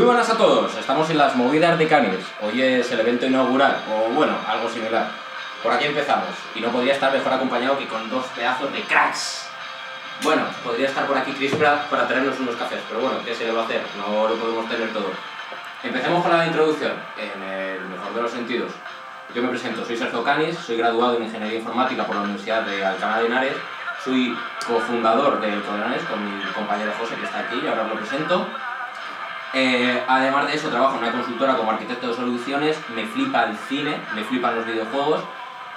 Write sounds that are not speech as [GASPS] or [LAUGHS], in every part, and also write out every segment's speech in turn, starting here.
Muy buenas a todos, estamos en las movidas de Canis. Hoy es el evento inaugural, o bueno, algo similar. Por aquí empezamos, y no podría estar mejor acompañado que con dos pedazos de cracks. Bueno, podría estar por aquí Chris Pratt para traernos unos cafés, pero bueno, ¿qué se le va a hacer? No lo podemos tener todo. Empecemos con la introducción, en el mejor de los sentidos. Yo me presento, soy Sergio Canis, soy graduado en Ingeniería Informática por la Universidad de Alcalá de Henares, soy cofundador del Codenares con mi compañero José que está aquí y ahora lo presento. Eh, además de eso, trabajo en una consultora como arquitecto de soluciones, me flipa el cine, me flipan los videojuegos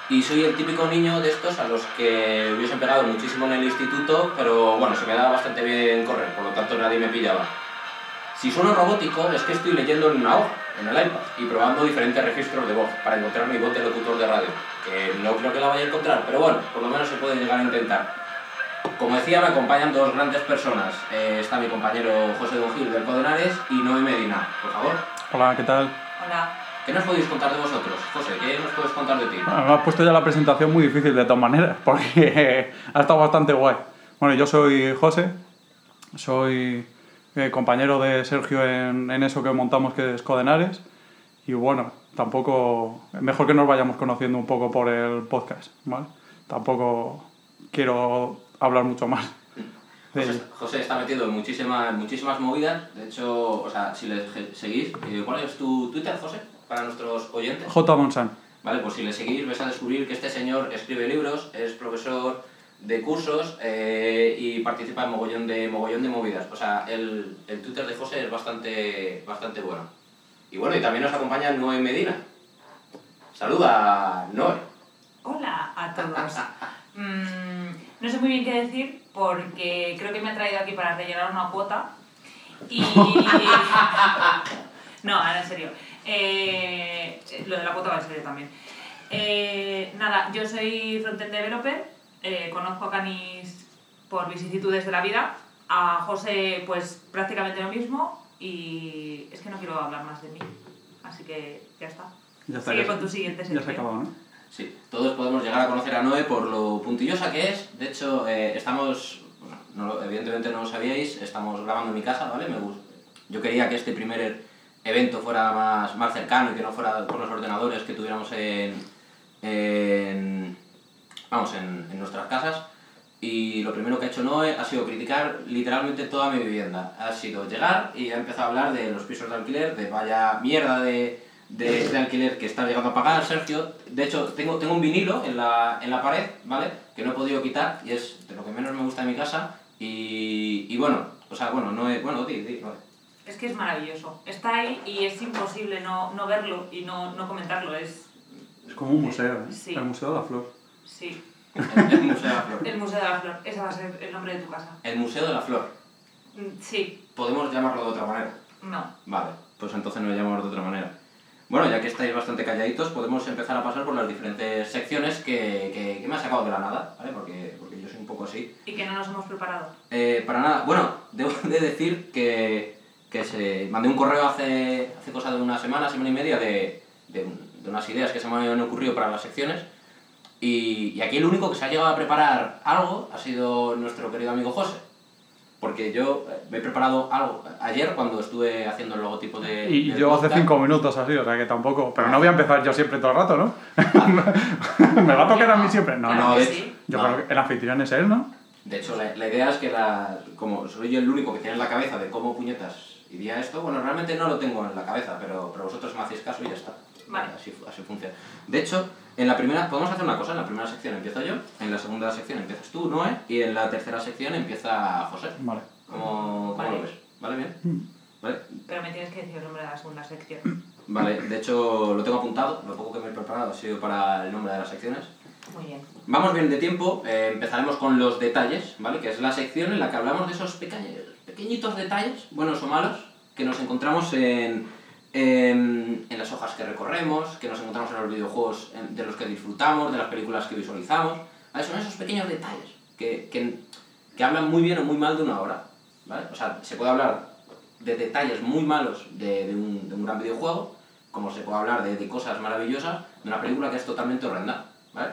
y soy el típico niño de estos a los que hubiesen pegado muchísimo en el instituto, pero bueno, se me daba bastante bien correr, por lo tanto nadie me pillaba. Si sueno robótico es que estoy leyendo en una hoja, en el iPad, y probando diferentes registros de voz para encontrar mi voz de locutor de radio, que no creo que la vaya a encontrar, pero bueno, por lo menos se puede llegar a intentar. Como decía, me acompañan dos grandes personas. Eh, está mi compañero José Don Gil del Codenares y Noé Medina, por favor. Hola, ¿qué tal? Hola. ¿Qué nos podéis contar de vosotros? José, ¿qué nos puedes contar de ti? Bueno, me has puesto ya la presentación muy difícil de todas maneras, [LAUGHS] porque ha estado bastante guay. Bueno, yo soy José, soy eh, compañero de Sergio en, en eso que montamos que es Codenares, y bueno, tampoco, mejor que nos vayamos conociendo un poco por el podcast, ¿vale? Tampoco quiero hablar mucho más. José. José está metido en muchísimas, muchísimas movidas. De hecho, o sea, si le seguís, eh, ¿cuál es tu Twitter, José? Para nuestros oyentes. J. Monsan. Vale, pues si le seguís, vais a descubrir que este señor escribe libros, es profesor de cursos eh, y participa en mogollón de, mogollón de movidas. O sea, el, el Twitter de José es bastante, bastante bueno. Y bueno, y también nos acompaña Noé Medina. Saluda, Noé. Hola a todos. [LAUGHS] Mm, no sé muy bien qué decir porque creo que me ha traído aquí para rellenar una cuota. Y. [LAUGHS] no, ahora en serio. Eh, lo de la cuota va en serio también. Eh, nada, yo soy frontend developer. eh, conozco a Canis por vicisitudes de la vida. A José, pues prácticamente lo mismo. Y es que no quiero hablar más de mí. Así que ya está. Ya está, Sigue ya con tu siguiente Ya se ha sección. acabado, ¿no? Sí, todos podemos llegar a conocer a Noé por lo puntillosa que es. De hecho, eh, estamos, evidentemente no lo sabíais, estamos grabando en mi casa, ¿vale? Me Yo quería que este primer evento fuera más, más cercano y que no fuera con los ordenadores que tuviéramos en, en- vamos, en, en nuestras casas. Y lo primero que ha hecho Noé ha sido criticar literalmente toda mi vivienda. Ha sido llegar y ha empezado a hablar de los pisos de alquiler, de vaya mierda de, de, de alquiler que está llegando a pagar Sergio. De hecho, tengo, tengo un vinilo en la, en la pared, ¿vale? Que no he podido quitar y es de lo que menos me gusta de mi casa. Y, y bueno, o sea, bueno, no es, bueno, di, di, Noé. Es que es maravilloso. Está ahí y es imposible no, no verlo y no, no comentarlo. Es. Es como un museo, ¿eh? Sí. El Museo de la Flor. Sí. El, el Museo de la Flor. El Museo de la Flor. Ese va a ser el nombre de tu casa. El Museo de la Flor. Mm, Sí. Podemos llamarlo de otra manera. No. Vale, pues entonces nos llamamos de otra manera. Bueno, ya que estáis bastante calladitos, podemos empezar a pasar por las diferentes secciones que, que, que me ha sacado de la nada, ¿vale? Porque, porque yo soy un poco así. Y que no nos hemos preparado. Eh, para nada, bueno, [LAUGHS] debo de decir que, que se mandé un correo hace, hace cosa de una semana, semana y media, de, de, un- de unas ideas que se me han ocurrido para las secciones. Y, y aquí el único que se ha llegado a preparar algo ha sido nuestro querido amigo José. Porque yo eh, me he preparado algo ayer cuando estuve haciendo el logotipo de. Y del yo hace cinco minutos así, o sea que tampoco. Pero no voy a empezar yo siempre todo el rato, ¿no? [LAUGHS] Me va a tocar a mí siempre. No, Claro no. no, de- sí. Yo no. creo que el anfitrión es él, ¿no? De hecho, la, la idea es que la, como soy yo el único que tiene en la cabeza de cómo puñetas iría esto, bueno, realmente no lo tengo en la cabeza, pero, pero vosotros me hacéis caso y ya está. Vale. Así, así funciona. De hecho, en la primera, podemos hacer una cosa, en la primera sección empiezo yo, en la segunda sección empiezas tú, Noé, y en la tercera sección empieza José. Vale. ¿Cómo, cómo Vale. lo ves? ¿Vale? Bien. ¿Vale? Pero me tienes que decir el nombre de la segunda sección. Vale, de hecho lo tengo apuntado, lo poco que me he preparado ha sido para el nombre de las secciones. Muy bien. Vamos bien de tiempo, eh, empezaremos con los detalles, ¿vale? Que es la sección en la que hablamos de esos pequeños, pequeñitos detalles, buenos o malos, que nos encontramos en, en, en las hojas que recorremos, que nos encontramos en los videojuegos en- de los que disfrutamos, de las películas que visualizamos. ¿vale? Son esos pequeños detalles que, que, que hablan muy bien o muy mal de una obra, ¿vale? O sea, se puede hablar de detalles muy malos de, de un, de un gran videojuego, como se puede hablar de, de cosas maravillosas de una película que es totalmente horrenda, ¿vale?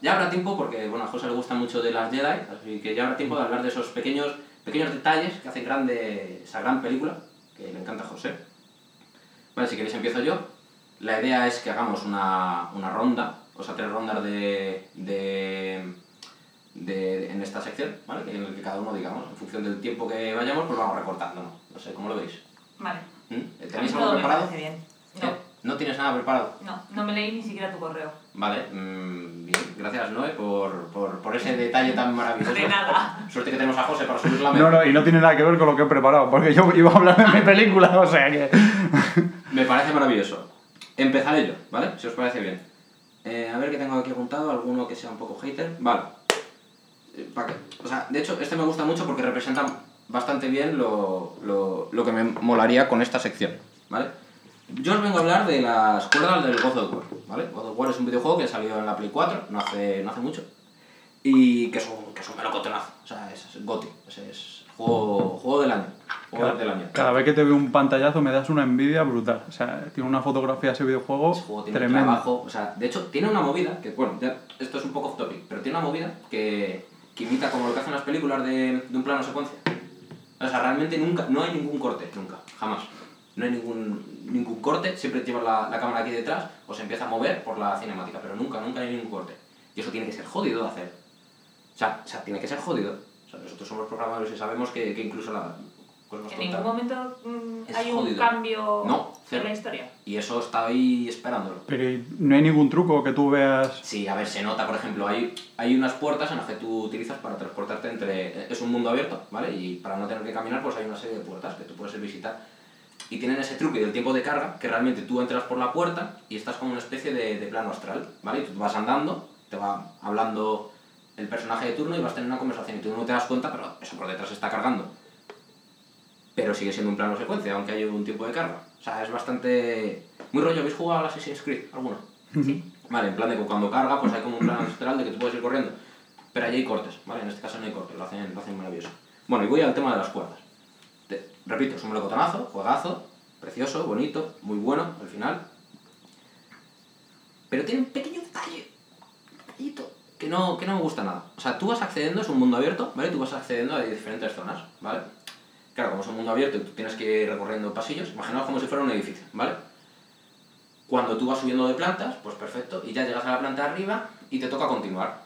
Ya habrá tiempo, porque bueno, a José le gusta mucho de las Jedi, así que ya habrá tiempo de hablar de esos pequeños, pequeños detalles que hacen grande esa gran película, que le encanta a José. Vale, si queréis empiezo yo. La idea es que hagamos una, una ronda, o sea, tres rondas de, de, de- en esta sección, ¿vale? En el que cada uno, digamos, en función del tiempo que vayamos, pues vamos recortando, ¿no? No sé, ¿cómo lo veis? Vale. ¿Mm? ¿Tenéis algo me preparado? parece bien. ¿Eh? No, ¿No tienes nada preparado? no, no me leí ni siquiera tu correo. Vale, mm, bien. Gracias, Noé, por, por, por ese detalle tan maravilloso. De nada. [LAUGHS] Suerte que tenemos a José para subir la No, no, y no tiene nada que ver con lo que he preparado, porque yo iba a hablar de mi película, [LAUGHS] o sea que... [LAUGHS] Me parece maravilloso. Empezaré yo, ¿vale? Si os parece bien. Eh, a ver qué tengo aquí apuntado, alguno que sea un poco hater. Vale. Eh, ¿pa' qué? O sea, de hecho, este me gusta mucho porque representa bastante bien lo, lo, lo que me molaría con esta sección, ¿vale? Yo os vengo a hablar de las cuerdas del God of War, ¿vale? God of War es un videojuego que salió en la Play 4, no hace, no hace mucho, y que es un, que es un melocotonazo, o sea, es, es GOTY, ese es juego, juego del año, juego Cada, del año. cada vez que te veo un pantallazo me das una envidia brutal. O sea, tiene una fotografía ese videojuego, Ese juego tiene un tremenda. trabajo, o sea, de hecho, tiene una movida, que bueno, ya, esto es un poco off topic, pero tiene una movida que, que imita como lo que hacen las películas de, de un plano secuencia. O sea, realmente nunca, no hay ningún corte, nunca, jamás. No hay ningún, ningún corte, siempre llevas la, la cámara aquí detrás o se empieza a mover por la cinemática, pero nunca, nunca hay ningún corte. Y eso tiene que ser jodido de hacer. O sea, o sea tiene que ser jodido. Sea, nosotros somos programadores y sabemos que, que incluso la... Pues En ningún momento mm, hay un jodido. cambio No, en la historia. Y eso está ahí esperándolo. Pero ¿y no hay ningún truco que tú veas... Sí, a ver, se nota, por ejemplo, hay, hay unas puertas en las que tú utilizas para transportarte entre... Es un mundo abierto, ¿vale? Y para no tener que caminar, pues hay una serie de puertas que tú puedes visitar. Y tienen ese truque del tiempo de carga, que realmente tú entras por la puerta y estás como una especie de, de plano astral, ¿vale? Y tú vas andando, te va hablando el personaje de turno y vas teniendo una conversación y tú no te das cuenta, pero eso por detrás se está cargando. Pero sigue siendo un plano secuencia, aunque haya un tiempo de carga. O sea, es bastante... Muy rollo, ¿habéis jugado al Assassin's Creed alguno? Sí. Vale, en plan de que cuando carga, pues hay como un plan astral de que tú puedes ir corriendo. Pero allí hay cortes, ¿vale? En este caso no hay cortes, lo hacen, lo hacen maravilloso. Bueno, y voy al tema de las cuerdas. Te- repito, es un melocotonazo, juegazo, precioso, bonito, muy bueno al final. Pero tiene un pequeño detalle, un detallito, que no, que no me gusta nada. O sea, tú vas accediendo, es un mundo abierto, ¿vale? Tú vas accediendo a diferentes zonas, ¿vale? Claro, como es un mundo abierto y tú tienes que ir recorriendo pasillos, imaginaos como si fuera un edificio, ¿vale? Cuando tú vas subiendo de plantas, pues perfecto, y ya llegas a la planta de arriba y te toca continuar.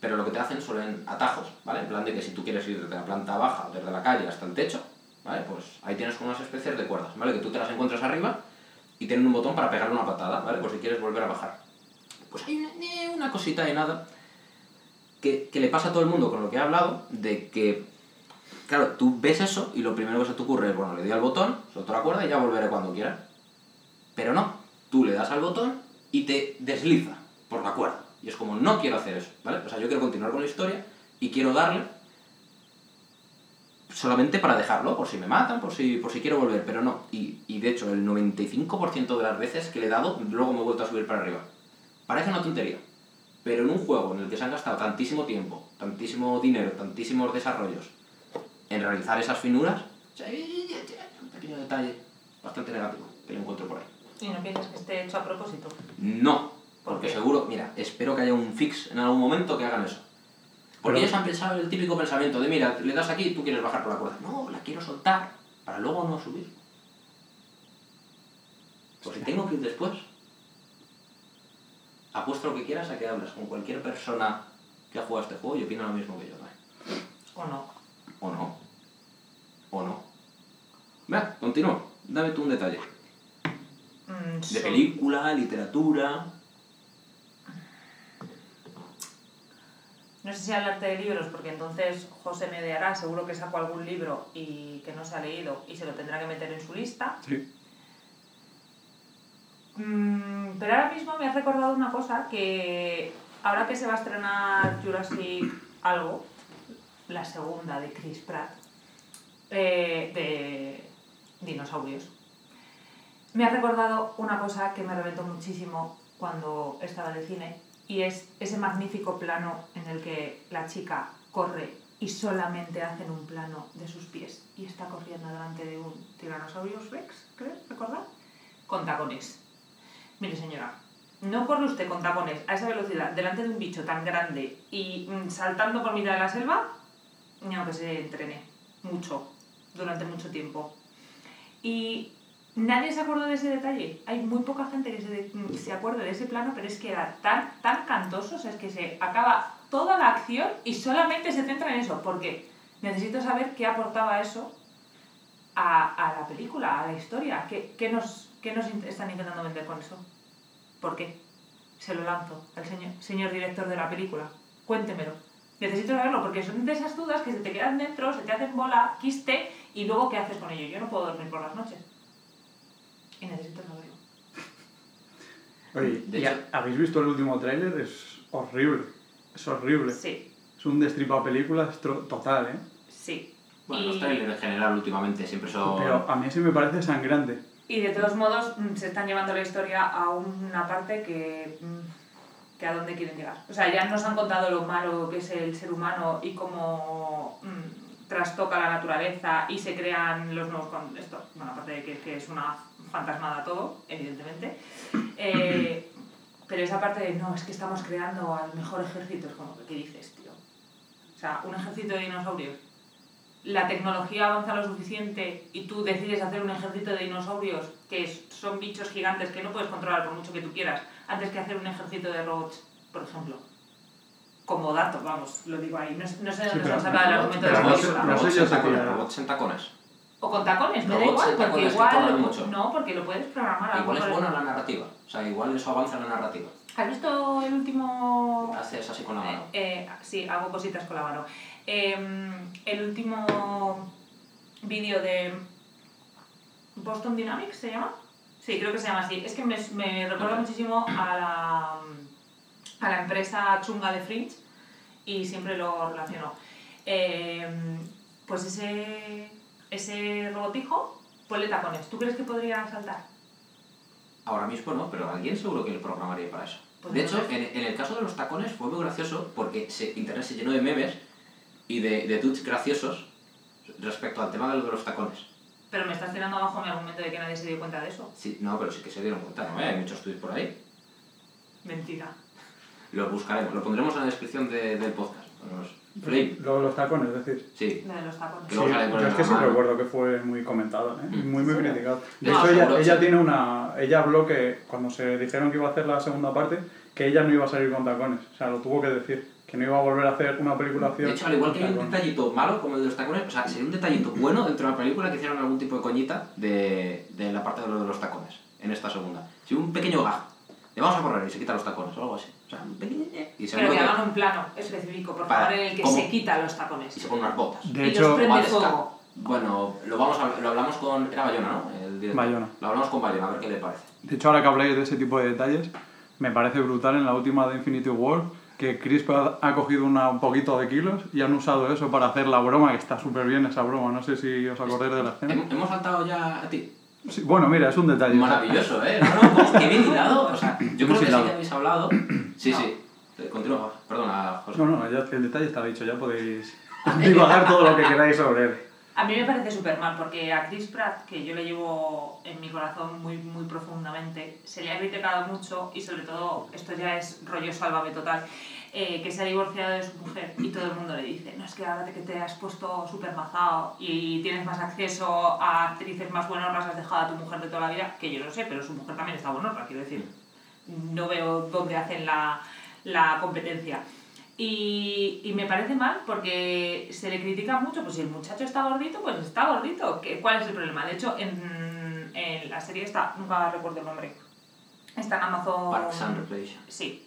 Pero lo que te hacen son atajos, ¿vale? En plan de que si tú quieres ir desde la planta baja desde la calle hasta el techo, ¿vale? Pues ahí tienes unas especies de cuerdas, ¿vale? Que tú te las encuentras arriba y tienen un botón para pegarle una patada, ¿vale? Por si quieres volver a bajar. Pues hay una, eh, una cosita de nada que, que le pasa a todo el mundo con lo que he hablado, de que, claro, tú ves eso y lo primero que se te ocurre es, bueno, le doy al botón, suelto la cuerda y ya volveré cuando quiera. Pero no, tú le das al botón y te desliza por la cuerda. Y es como, no quiero hacer eso, ¿vale? O sea, yo quiero continuar con la historia y quiero darle solamente para dejarlo, por si me matan, por si, por si quiero volver, pero no. Y, y de hecho, el 95% de las veces que le he dado, luego me he vuelto a subir para arriba. Parece una tontería, pero en un juego en el que se han gastado tantísimo tiempo, tantísimo dinero, tantísimos desarrollos en realizar esas finuras, un pequeño detalle bastante negativo que lo encuentro por ahí. ¿Y no piensas que esté hecho a propósito? No, ¿Por porque seguro, mira, espero que haya un fix en algún momento que hagan eso. Porque Pero- ellos han pensado el típico pensamiento de, mira, le das aquí y tú quieres bajar por la cuerda. No, la quiero soltar para luego no subir. Pues si tengo que ir después. Apuesto lo que quieras a que hables con cualquier persona que ha jugado este juego y opina lo mismo que yo. ¿vale? ¿O no? ¿O no? ¿O no? Venga, continúa. Dame tú un detalle. Mm, De so- película, literatura... No sé si hablarte de libros, porque entonces José me dará, seguro que saco algún libro y que no se ha leído y se lo tendrá que meter en su lista. Sí. Mm, pero ahora mismo me has recordado una cosa que ahora que se va a estrenar Jurassic algo, la segunda de Chris Pratt, eh, de dinosaurios, me ha recordado una cosa que me reventó muchísimo cuando estaba en el cine y es ese magnífico plano en el que la chica corre y solamente hacen un plano de sus pies y está corriendo delante de un Tyrannosaurus Rex, creo, ¿recordad? Con tacones. Mire señora, no corre usted con tacones a esa velocidad delante de un bicho tan grande y mm, saltando por mitad de la selva, ni aunque se entrene mucho, durante mucho tiempo. Y nadie se acordó de ese detalle. Hay muy poca gente que se, se acuerde de ese plano, pero es que era tan, tan cantoso, o sea, es que se acaba toda la acción y solamente se centra en eso, porque necesito saber qué aportaba eso a, a la película, a la historia. ¿Qué, qué nos, ¿Qué nos están intentando vender con eso? ¿Por qué? Se lo lanzo al señor, señor director de la película. Cuéntemelo. Necesito saberlo porque son de esas dudas que se te quedan dentro, se te hacen bola, quiste y luego ¿qué haces con ello? Yo no puedo dormir por las noches. Y necesito saberlo. [LAUGHS] Oye, De ¿y hecho- ¿habéis visto el último tráiler? Es horrible. Es horrible. Sí, Es un destripa películas total, ¿eh? sí. Bueno, y, los trailers en general últimamente siempre son... Pero a mí sí me parece sangrante. Y de todos modos mm, se están llevando la historia a una parte que, mm, que a dónde quieren llegar. O sea, ya nos han contado lo malo que es el ser humano y cómo mm, trastoca la naturaleza y se crean los nuevos... Con esto, bueno, aparte de que, que es una fantasmada todo, evidentemente. Eh, pero esa parte de, no, es que estamos creando al mejor ejército, es como, ¿qué dices, tío? O sea, un ejército de dinosaurios. La tecnología avanza lo suficiente y tú decides hacer un ejército de dinosaurios que son bichos gigantes que no puedes controlar por mucho que tú quieras, antes que hacer un ejército de robots, por ejemplo. Como dato, vamos, lo digo ahí. No, sé- no sé de Sí, dónde se han sacado el Robots- argumento de la película. robots en tacones, robots en tacones. O con tacones, me da igual, porque igual... mucho. No, porque lo puedes programar. Igual es bueno en la narrativa. O sea, igual eso avanza en la narrativa. ¿Has visto el último Haces así con la mano. Eh, eh, sí, hago cositas con la mano. Eh, el último vídeo de Boston Dynamics, ¿se llama? Sí, creo que se llama así. Es que me, me recuerda muchísimo a la, a la empresa chunga de Fringe y siempre lo relaciono. Eh, pues ese, ese robotijo, ponle tacones. ¿Tú crees que podría saltar? Ahora mismo no, pero alguien seguro que lo programaría para eso. Pues de hecho, en, en el caso de los tacones fue muy gracioso porque se, internet se llenó de memes y de, de tweets graciosos respecto al tema de lo de los tacones. Pero me estás tirando abajo mi argumento de que nadie se dio cuenta de eso. Sí, no, pero sí que se dieron cuenta, ¿no? Hay muchos tweets por ahí. Mentira. Lo buscaremos, lo pondremos en la descripción de- del podcast. Flame. Luego los tacones, es decir. Sí, Lo de los tacones. Sí, yo es que sí recuerdo que fue muy comentado, ¿eh? Mm. muy muy ¿Sí? criticado. De No, hecho, ella, ella tiene una... Ella habló que cuando se dijeron que iba a hacer la segunda parte, que ella no iba a salir con tacones. O sea, lo tuvo que decir. Que no iba a volver a hacer una película. De hecho, al igual que hay un detallito malo como el de los tacones, o sea, sería un detallito bueno dentro de la película que hicieran algún tipo de coñita de, de la parte de lo de los tacones, en esta segunda. Sí, un pequeño gag. Le vamos a correr y se quita los tacones o algo así. O sea, un pequeño... Y se, Pero que hagan un plano específico, por Para- favor, en el que ¿cómo? se quita los y tacones. se pone unas botas. De y hecho, los prende fuego. Bueno, lo, vamos a, lo hablamos con... Era Bayona, ¿no? El director. Bayona. Lo hablamos con Bayona, a ver qué le parece. De hecho, ahora que habláis de ese tipo de detalles, me parece brutal en la última de Infinity War que Chris Pratt ha cogido una- un poquito de kilos y han usado eso para hacer la broma, que está súper bien esa broma. No sé si os acordáis de la escena. Hem- Hemos saltado ya a ti. Sí, bueno, mira, es un detalle. Maravilloso, ¿eh? No, no, pues, qué bien hilado. O sea, yo creo que sí que habéis hablado. Sí, No. sí. Eh, Continúa, perdona, José. No, no, ya, el detalle está dicho, ya podéis [LAUGHS] divagar todo lo que queráis sobre él. A mí me parece súper mal, porque a Chris Pratt, que yo le llevo en mi corazón muy, muy profundamente, se le ha criticado mucho y sobre todo, esto ya es rollo sálvame total, eh, que se ha divorciado de su mujer y todo el mundo le dice, no, es que ahora que te has puesto súper mazado y tienes más acceso a actrices más buenas, has dejado a tu mujer de toda la vida, que yo lo sé, pero su mujer también está buena, quiero decir, no veo dónde hacen la, la competencia. Y, y me parece mal porque se le critica mucho, pues si el muchacho está gordito, pues está gordito. ¿Qué- ¿Cuál es el problema? De hecho, en, en la serie está, nunca recuerdo el nombre, está en Amazon... Parks and Recreation. Sí.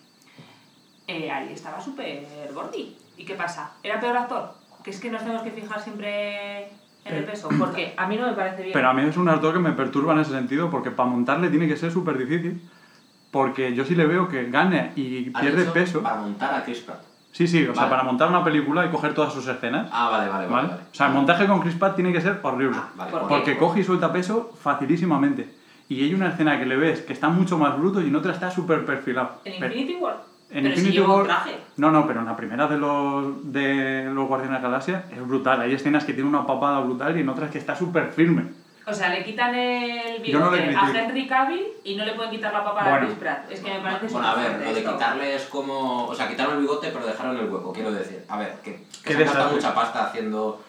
Eh, ahí estaba súper gordi. ¿Y qué pasa? ¿Era peor actor? Que es que nos tenemos que fijar siempre en el Eh, peso. Porque a mí no me parece bien. Pero a mí es un actor que me perturba en ese sentido, porque para montarle tiene que ser súper difícil, porque yo sí le veo que gane y pierde peso. Para montar a Chris Pratt. Sí, sí, o sea, para montar una película y coger todas sus escenas. Ah, vale, vale, vale. ¿Vale? vale. O sea, el montaje con Chris Pratt tiene que ser horrible. Ah, vale, ¿Por por- qué? Porque coge y suelta peso facilísimamente. Y hay una escena que le ves que está mucho más bruto y en otra está súper perfilado. ¿En Pero- Infinity War? en pero Infinity si War- traje. No, no, pero en la primera de los, de los Guardianes de la Galaxia es brutal. Hay escenas que tiene una papada brutal y en otras que está súper firme. O sea, le quitan el no bigote a. Henry Cavill y no le pueden quitar la papa a Bueno. Chris Pratt. Es que me parece Bueno, a ver, lo de quitarle es como. O sea, quitaron el bigote, pero dejaron el hueco, quiero decir. A ver, que, que Qué se desastre. mucha pasta haciendo.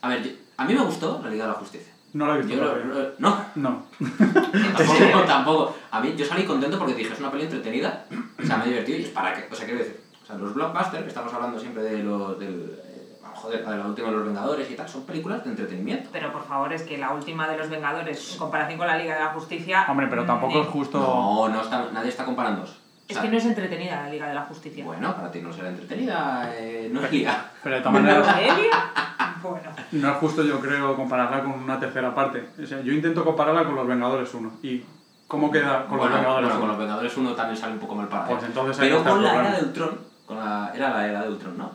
A ver, yo- a mí me gustó la Liga de la Justicia. No lo he visto Yo lo- no, [LAUGHS] No. tampoco, [LAUGHS] tampoco. A mí, yo salí contento porque dije, es una peli entretenida, o sea, me he divertido y es para que, o sea, quiero decir, o sea, los blockbusters, que estamos hablando siempre de los, del, joder, de la última de los Vengadores y tal, son películas de entretenimiento. Pero por favor, es que la última de los Vengadores, en comparación con la Liga de la Justicia. Hombre, pero tampoco eh, es justo... No, no está, nadie está comparándoos. O Es sea, que no es entretenida la Liga de la Justicia. Bueno, para ti no será entretenida, eh, no es liga. [LAUGHS] Pero de todas maneras. Bueno. no es justo yo creo compararla con una tercera parte. O sea, yo intento compararla con Los Vengadores 1. ¿Y cómo queda con bueno, Los Vengadores bueno, 1? con los Vengadores uno también sale un poco mal parado. Pues entonces Pero con la era de Ultron, con la, era la era de Ultron, ¿no?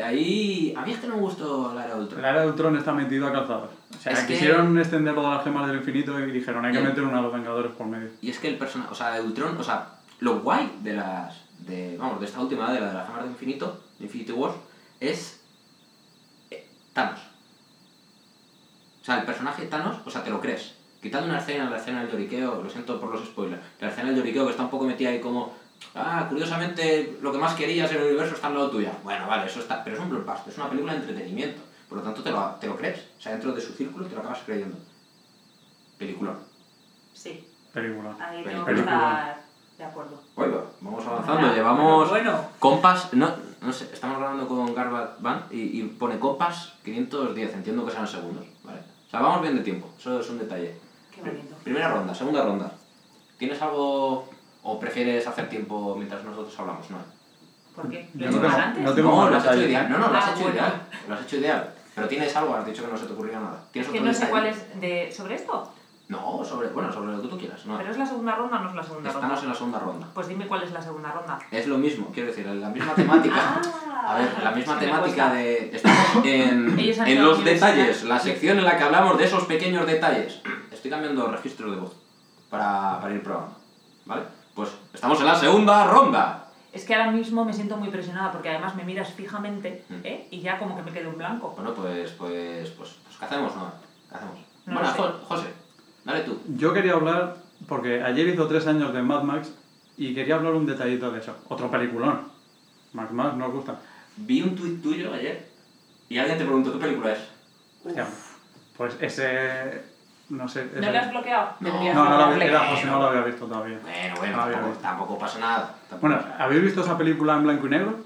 Ahí, a mí es que no me gustó la era de Ultron. La era de Ultron está metido a calzadas. O sea, Es que- quisieron extender de las gemas del infinito y dijeron, hay que meter una a los Vengadores por medio. Y es que el personaje, o sea, de Ultron, o sea, lo guay de las, de, vamos, de esta última, de la de las gemas del infinito, de Infinity Wars, es eh, Thanos. O sea, el personaje Thanos, o sea, te lo crees. Quitando una escena, la escena del lloriqueo, lo siento por los spoilers, la escena del lloriqueo que está un poco metida ahí como, ah, curiosamente lo que más querías en el universo está al lado tuya. Bueno, vale, eso está, pero es un blockbuster, es una película de entretenimiento. Por lo tanto, te lo, te lo crees. O sea, dentro de su círculo te lo acabas creyendo. Película. Sí, Película. ahí tengo que estar de acuerdo. Oiga, vamos avanzando, Bueno, llevamos... Bueno, Compas, no, no sé, estamos hablando con Garbat Van y, y pone Compas 510, entiendo que sean segundos, ¿vale? O sea, vamos bien de tiempo, eso es un detalle. qué bonito. Primera ronda, segunda ronda. ¿Tienes algo o prefieres hacer tiempo mientras nosotros hablamos? No, ¿Por qué? ¿Lo no tengo- antes? no tengo- no lo has hecho ideal. No, no, lo has Ah, hecho bueno. ideal. Lo has hecho ideal. Pero tienes algo, has dicho que no se te ocurría nada. ¿Tienes Que otro no sé cuál es de... sobre esto. No, sobre, bueno, sobre lo que tú quieras. No. ¿Pero es la segunda ronda o no es la segunda Estamos en ronda? la segunda ronda. Pues dime cuál es la segunda ronda. Es lo mismo, quiero decir, la misma temática. [LAUGHS] Ah, A ver, la misma que temática de... Estamos en, [LAUGHS] en los detalles, la sección en la que hablamos de esos pequeños detalles. Estoy cambiando registro de voz para, para ir probando, ¿vale? Pues estamos en la segunda ronda. Es que ahora mismo me siento muy presionada porque además me miras fijamente Mm. ¿eh? y ya como que me quedo en blanco. Bueno, pues, pues, pues, pues ¿qué hacemos, no? ¿Qué hacemos? No bueno, José, dale tú. Yo quería hablar, porque ayer hizo tres años de Mad Max y quería hablar un detallito de eso. Otro peliculón. Mad Max nos gusta. Vi un tuit tuyo ayer y alguien te preguntó qué película es. Hostia, pues ese... No sé. ¿No le has bloqueado? No. No, no, lo había- era José, no lo había visto todavía. Bueno, bueno, No tampoco, visto. tampoco pasa nada. tampoco Bueno, ¿habéis visto esa película en blanco y negro?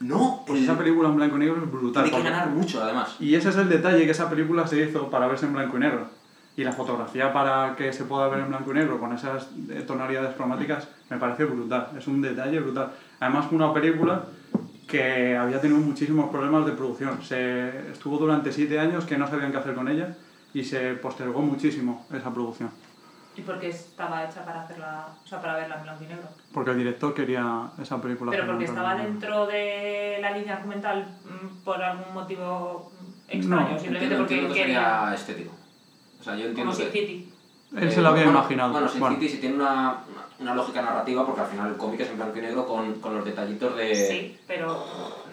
no, Pues el- esa película en blanco y negro es brutal. tiene que ganar mucho, además. Y ese es el detalle, que esa película se hizo para verse en blanco y negro. Y la fotografía para que se pueda ver en blanco y negro con esas tonalidades cromáticas me parece brutal. Es un detalle brutal. Además, fue una película que había tenido muchísimos problemas de producción. Se estuvo durante siete años que no sabían qué hacer con ella y se postergó muchísimo esa producción. ¿Y por qué estaba hecha para hacerla, o sea, para verla en blanco y negro? Porque el director quería esa película. Pero porque estaba dentro de la línea argumental mm, por algún motivo extraño, No, simplemente Entiendo, porque entiendo que quería... sería estético. O sea, yo entiendo Como Sin que... City. Él Eh, se lo había bueno, imaginado. Bueno, Sin Bueno. City sí tiene una, una, lógica narrativa porque al final el cómic es en blanco y negro con, con los detallitos de... Sí, pero...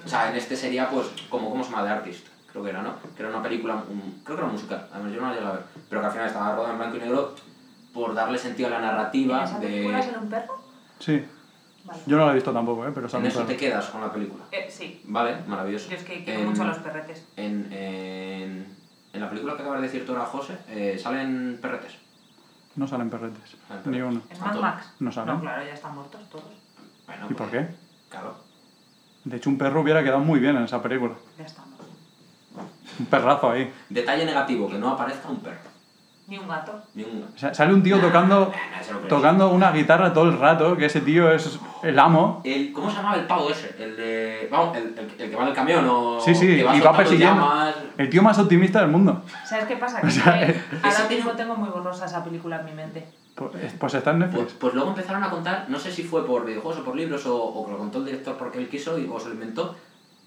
O sea, en este sería pues como, ¿cómo se llama? The Artist, creo que era, ¿no? Que era una película, un- creo que era musical, además yo no la llegué a ver, pero que al final estaba rodada en blanco y negro por darle sentido a la ¿En narrativa esa película de... era un perro? Sí, Vale. yo no la he visto tampoco, ¿eh? pero En un eso te quedas con la película. Eh, sí, Vale, maravilloso. yo es que quiero En- mucho a los perretes. En, en, en la película que acabas de decir tú ahora, José, eh, salen perretes. No salen perretes, Salen ni uno. ¿En ¿A Mad? Max? No salen. No, claro, ya están muertos todos. Bueno, ¿Y por pues, qué? Claro. De hecho, un perro hubiera quedado muy bien en esa película. Ya estamos. Un perrazo ahí. Detalle negativo, que no aparezca un perro. Ni un gato. Ni un... O sea, sale un tío tocando, tocando una guitarra todo el rato, que ese tío es el amo. El, ¿Cómo se llamaba el pavo ese? El de. Vamos, el, el, el que va en el camión o. Sí, sí, que y va persiguiendo. llamas. El tío más optimista del mundo. ¿Sabes qué pasa? [LAUGHS] Que O es sea, que ese ahora mismo tengo muy borrosa esa película en mi mente. Pues, pues está en Pues, Netflix. pues luego empezaron a contar, no sé si fue por videojuegos o por libros o, o que lo contó el director porque él quiso y, o se lo inventó,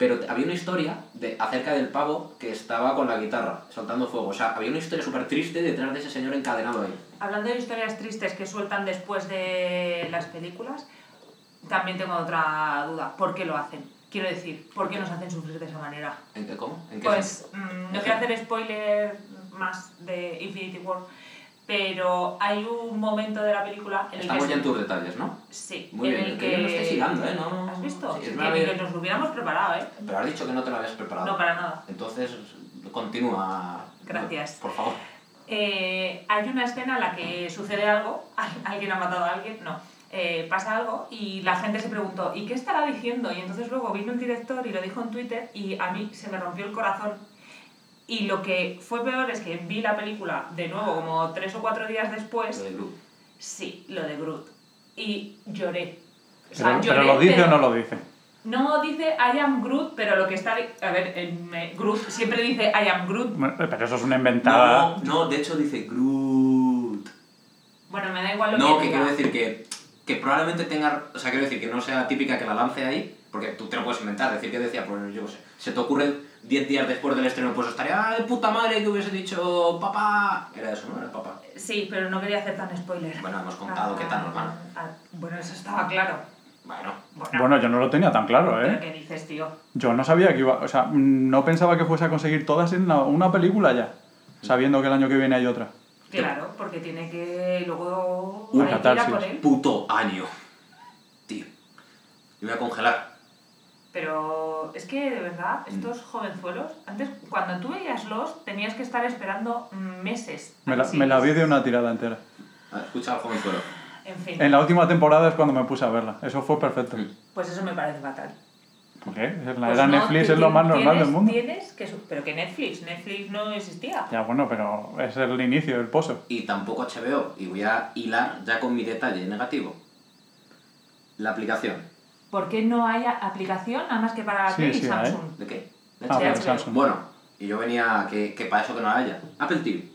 pero había una historia de, acerca del pavo que estaba con la guitarra, soltando fuego. O sea, había una historia súper triste detrás de ese señor encadenado ahí. Hablando de historias tristes que sueltan después de las películas, también tengo otra duda. ¿Por qué lo hacen? Quiero decir, ¿por qué nos hacen sufrir de esa manera? ¿En qué cómo? ¿En qué Pues mm, no quiero hacer spoiler más de Infinity War, pero hay un momento de la película en el Estamos que... ya en tus detalles, ¿no? Sí, Muy en bien, el que yo que... estés hilando, ¿eh? No, ¿Has visto? sí, es que nos lo hubiéramos preparado, ¿eh? Pero has dicho que no te lo habías preparado. No, para nada. Entonces, continúa. Gracias. Por favor. eh, hay una escena en la que sucede algo, [LAUGHS] alguien ha matado a alguien, no, eh, pasa algo y la gente se preguntó, ¿y qué estará diciendo? Y entonces luego vino el director y lo dijo en Twitter y a mí se me rompió el corazón. Y lo que fue peor es que vi la película de nuevo como tres o cuatro días después. Lo de Groot. Sí, lo de Groot. Y lloré. O Pero, sea, pero lloré, lo dice pero- o no lo dice. No dice I am Groot, pero lo que está... A ver, Groot siempre dice I am Groot. Pero eso es una inventada. No, no, de hecho dice Groot. Bueno, me da igual lo No, que que diga. quiero decir que, que probablemente tenga. O sea, quiero decir que no sea típica que la lance ahí, porque tú te lo puedes inventar. Decir que decía, pues yo qué sé. Se te ocurre 10 días después del estreno, pues estaría, ¡ay, puta madre! Que hubiese dicho, papá. Era eso, ¿no? Era papá. Sí, pero no quería hacer tan spoiler. Bueno, hemos contado qué tal nos van. Ah, Bueno, eso estaba claro. Bueno, Bueno, Bueno, yo no lo tenía tan claro, ¿pero ¿eh? qué dices, tío? Yo no sabía que iba. O sea, no pensaba que fuese a conseguir todas en una película ya. Sabiendo que el año que viene hay otra. Claro, porque tiene que luego... Un hay que ir a catarsis. puto año. Tío. Me voy a congelar. Pero es que, de verdad, estos jovenzuelos... Antes, cuando tú veías los, tenías que estar esperando meses. Me la, me la vi de una tirada entera. A ver, escucha al joven suelo. En fin, En la última temporada es cuando me puse a verla. Eso fue perfecto. Mm. pues eso me parece fatal. ¿Por qué? La Pues era no, Netflix, es lo más tienes- normal del mundo. Tienes que... Pero que Netflix, Netflix no existía. Ya, bueno, pero es el inicio, el pozo. Y tampoco HBO. Y voy a hilar ya con mi detalle negativo. La aplicación. ¿Por qué no hay aplicación nada más que para la Sí, y sí, Samsung? ¿De qué? ¿De Ah, HBO. Samsung. Bueno, y yo venía que, que para eso que no haya. Apple TV.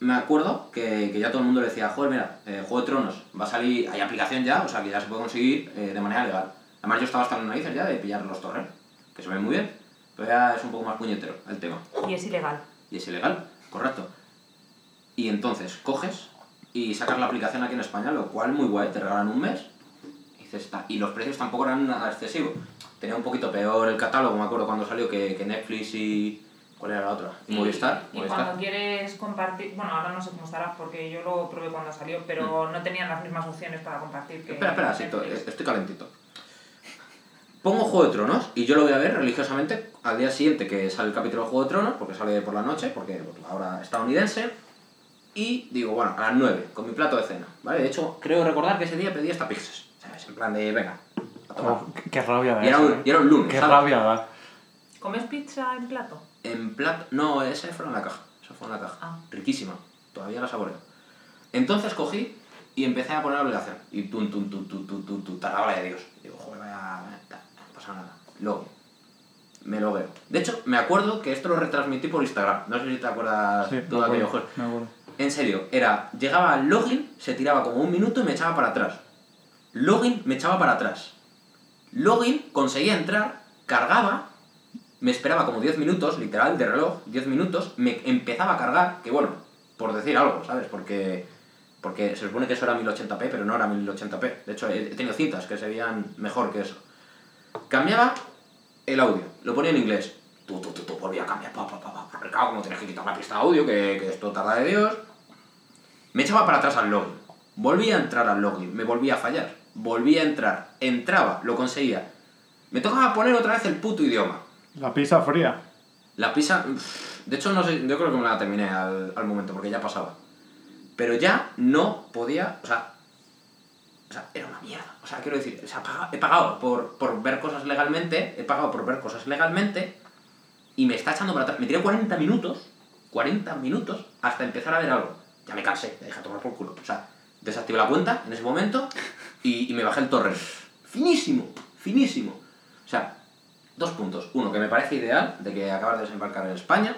Me acuerdo que, que ya todo el mundo le decía, joder, mira, eh, Juego de Tronos va a salir, hay aplicación ya, o sea que ya se puede conseguir eh, de manera legal. Además yo estaba hasta en las narices ya de pillar los torrents, que se ven muy bien, pero ya es un poco más puñetero el tema. Y es ilegal. Y es ilegal, correcto. Y entonces coges y sacas la aplicación aquí en España, lo cual muy guay, te regalan un mes. "Está". y los precios tampoco eran nada excesivos. Tenía un poquito peor el catálogo, me acuerdo cuando salió, que, que Netflix y... ¿Cuál era la otra? Y Movistar. Y Movistar. cuando quieres compartir, bueno, ahora no sé cómo estará porque yo lo probé cuando salió, pero no tenían las mismas opciones para compartir que Mm. Espera, espera, sí, estoy calentito. Pongo Juego de Tronos y yo lo voy a ver religiosamente al día siguiente que sale el capítulo de Juego de Tronos, porque sale por la noche, porque pues, la hora estadounidense. Y digo, bueno, a las 9, con mi plato de cena. ¿Vale? De hecho, creo recordar que ese día pedí hasta pizzas. En plan de, venga, a tomar. Oh, qué, rabia da Y era eso, un- ¿eh? y era un lunes, Qué ¿sabes? rabia da. ¿Comes pizza en plato? En plato. No, ese fue en la caja. Esa fue en la caja. Ah. Riquísima. Todavía la saboreo. Entonces cogí y empecé a poner la obligación. Y tum, tum, tum, tum, tum, tum, tum, de Dios. Digo, joder, vaya. No pasa nada. Luego. Me lo veo. De hecho, me acuerdo que esto lo retransmití por Instagram. No sé si te acuerdas Sí, todo me aquello. me acuerdo. En serio, era. Llegaba al login, se tiraba como un minuto y me echaba para atrás. Login, me echaba para atrás. Login, conseguía entrar, cargaba, me esperaba como 10 minutos, literal, de reloj, 10 minutos, me empezaba a cargar, que bueno, por decir algo, ¿sabes? Porque, porque se supone que eso era 1080p, pero no era 1080p. De hecho, he tenido cintas que se veían mejor que eso. Cambiaba el audio, lo ponía en inglés. Tú, tú, tú, tú, volvía a cambiar, pa, pa, pa, pa, claro, como tienes que quitar la pista de audio, que, que esto tarda de Dios. Me echaba para atrás al login. Volvía a entrar al login, me volvía a fallar. Volvía a entrar, entraba, lo conseguía. Me tocaba poner otra vez el puto idioma. La pizza fría. La pizza, de hecho no sé, yo creo que me la terminé al, al momento porque ya pasaba. Pero ya no podía, o sea, o sea, era una mierda. O sea, quiero decir, o sea, he pagado por, por ver cosas legalmente, he pagado por ver cosas legalmente y me está echando para atrás. Me tiré 40 minutos, 40 minutos hasta empezar a ver algo. Ya me cansé, ya dejé tomar por culo. O sea, desactivé la cuenta en ese momento y, y me bajé el torrent. Finísimo, finísimo. O sea, dos puntos. Uno, que me parece ideal de que acabas de desembarcar en España,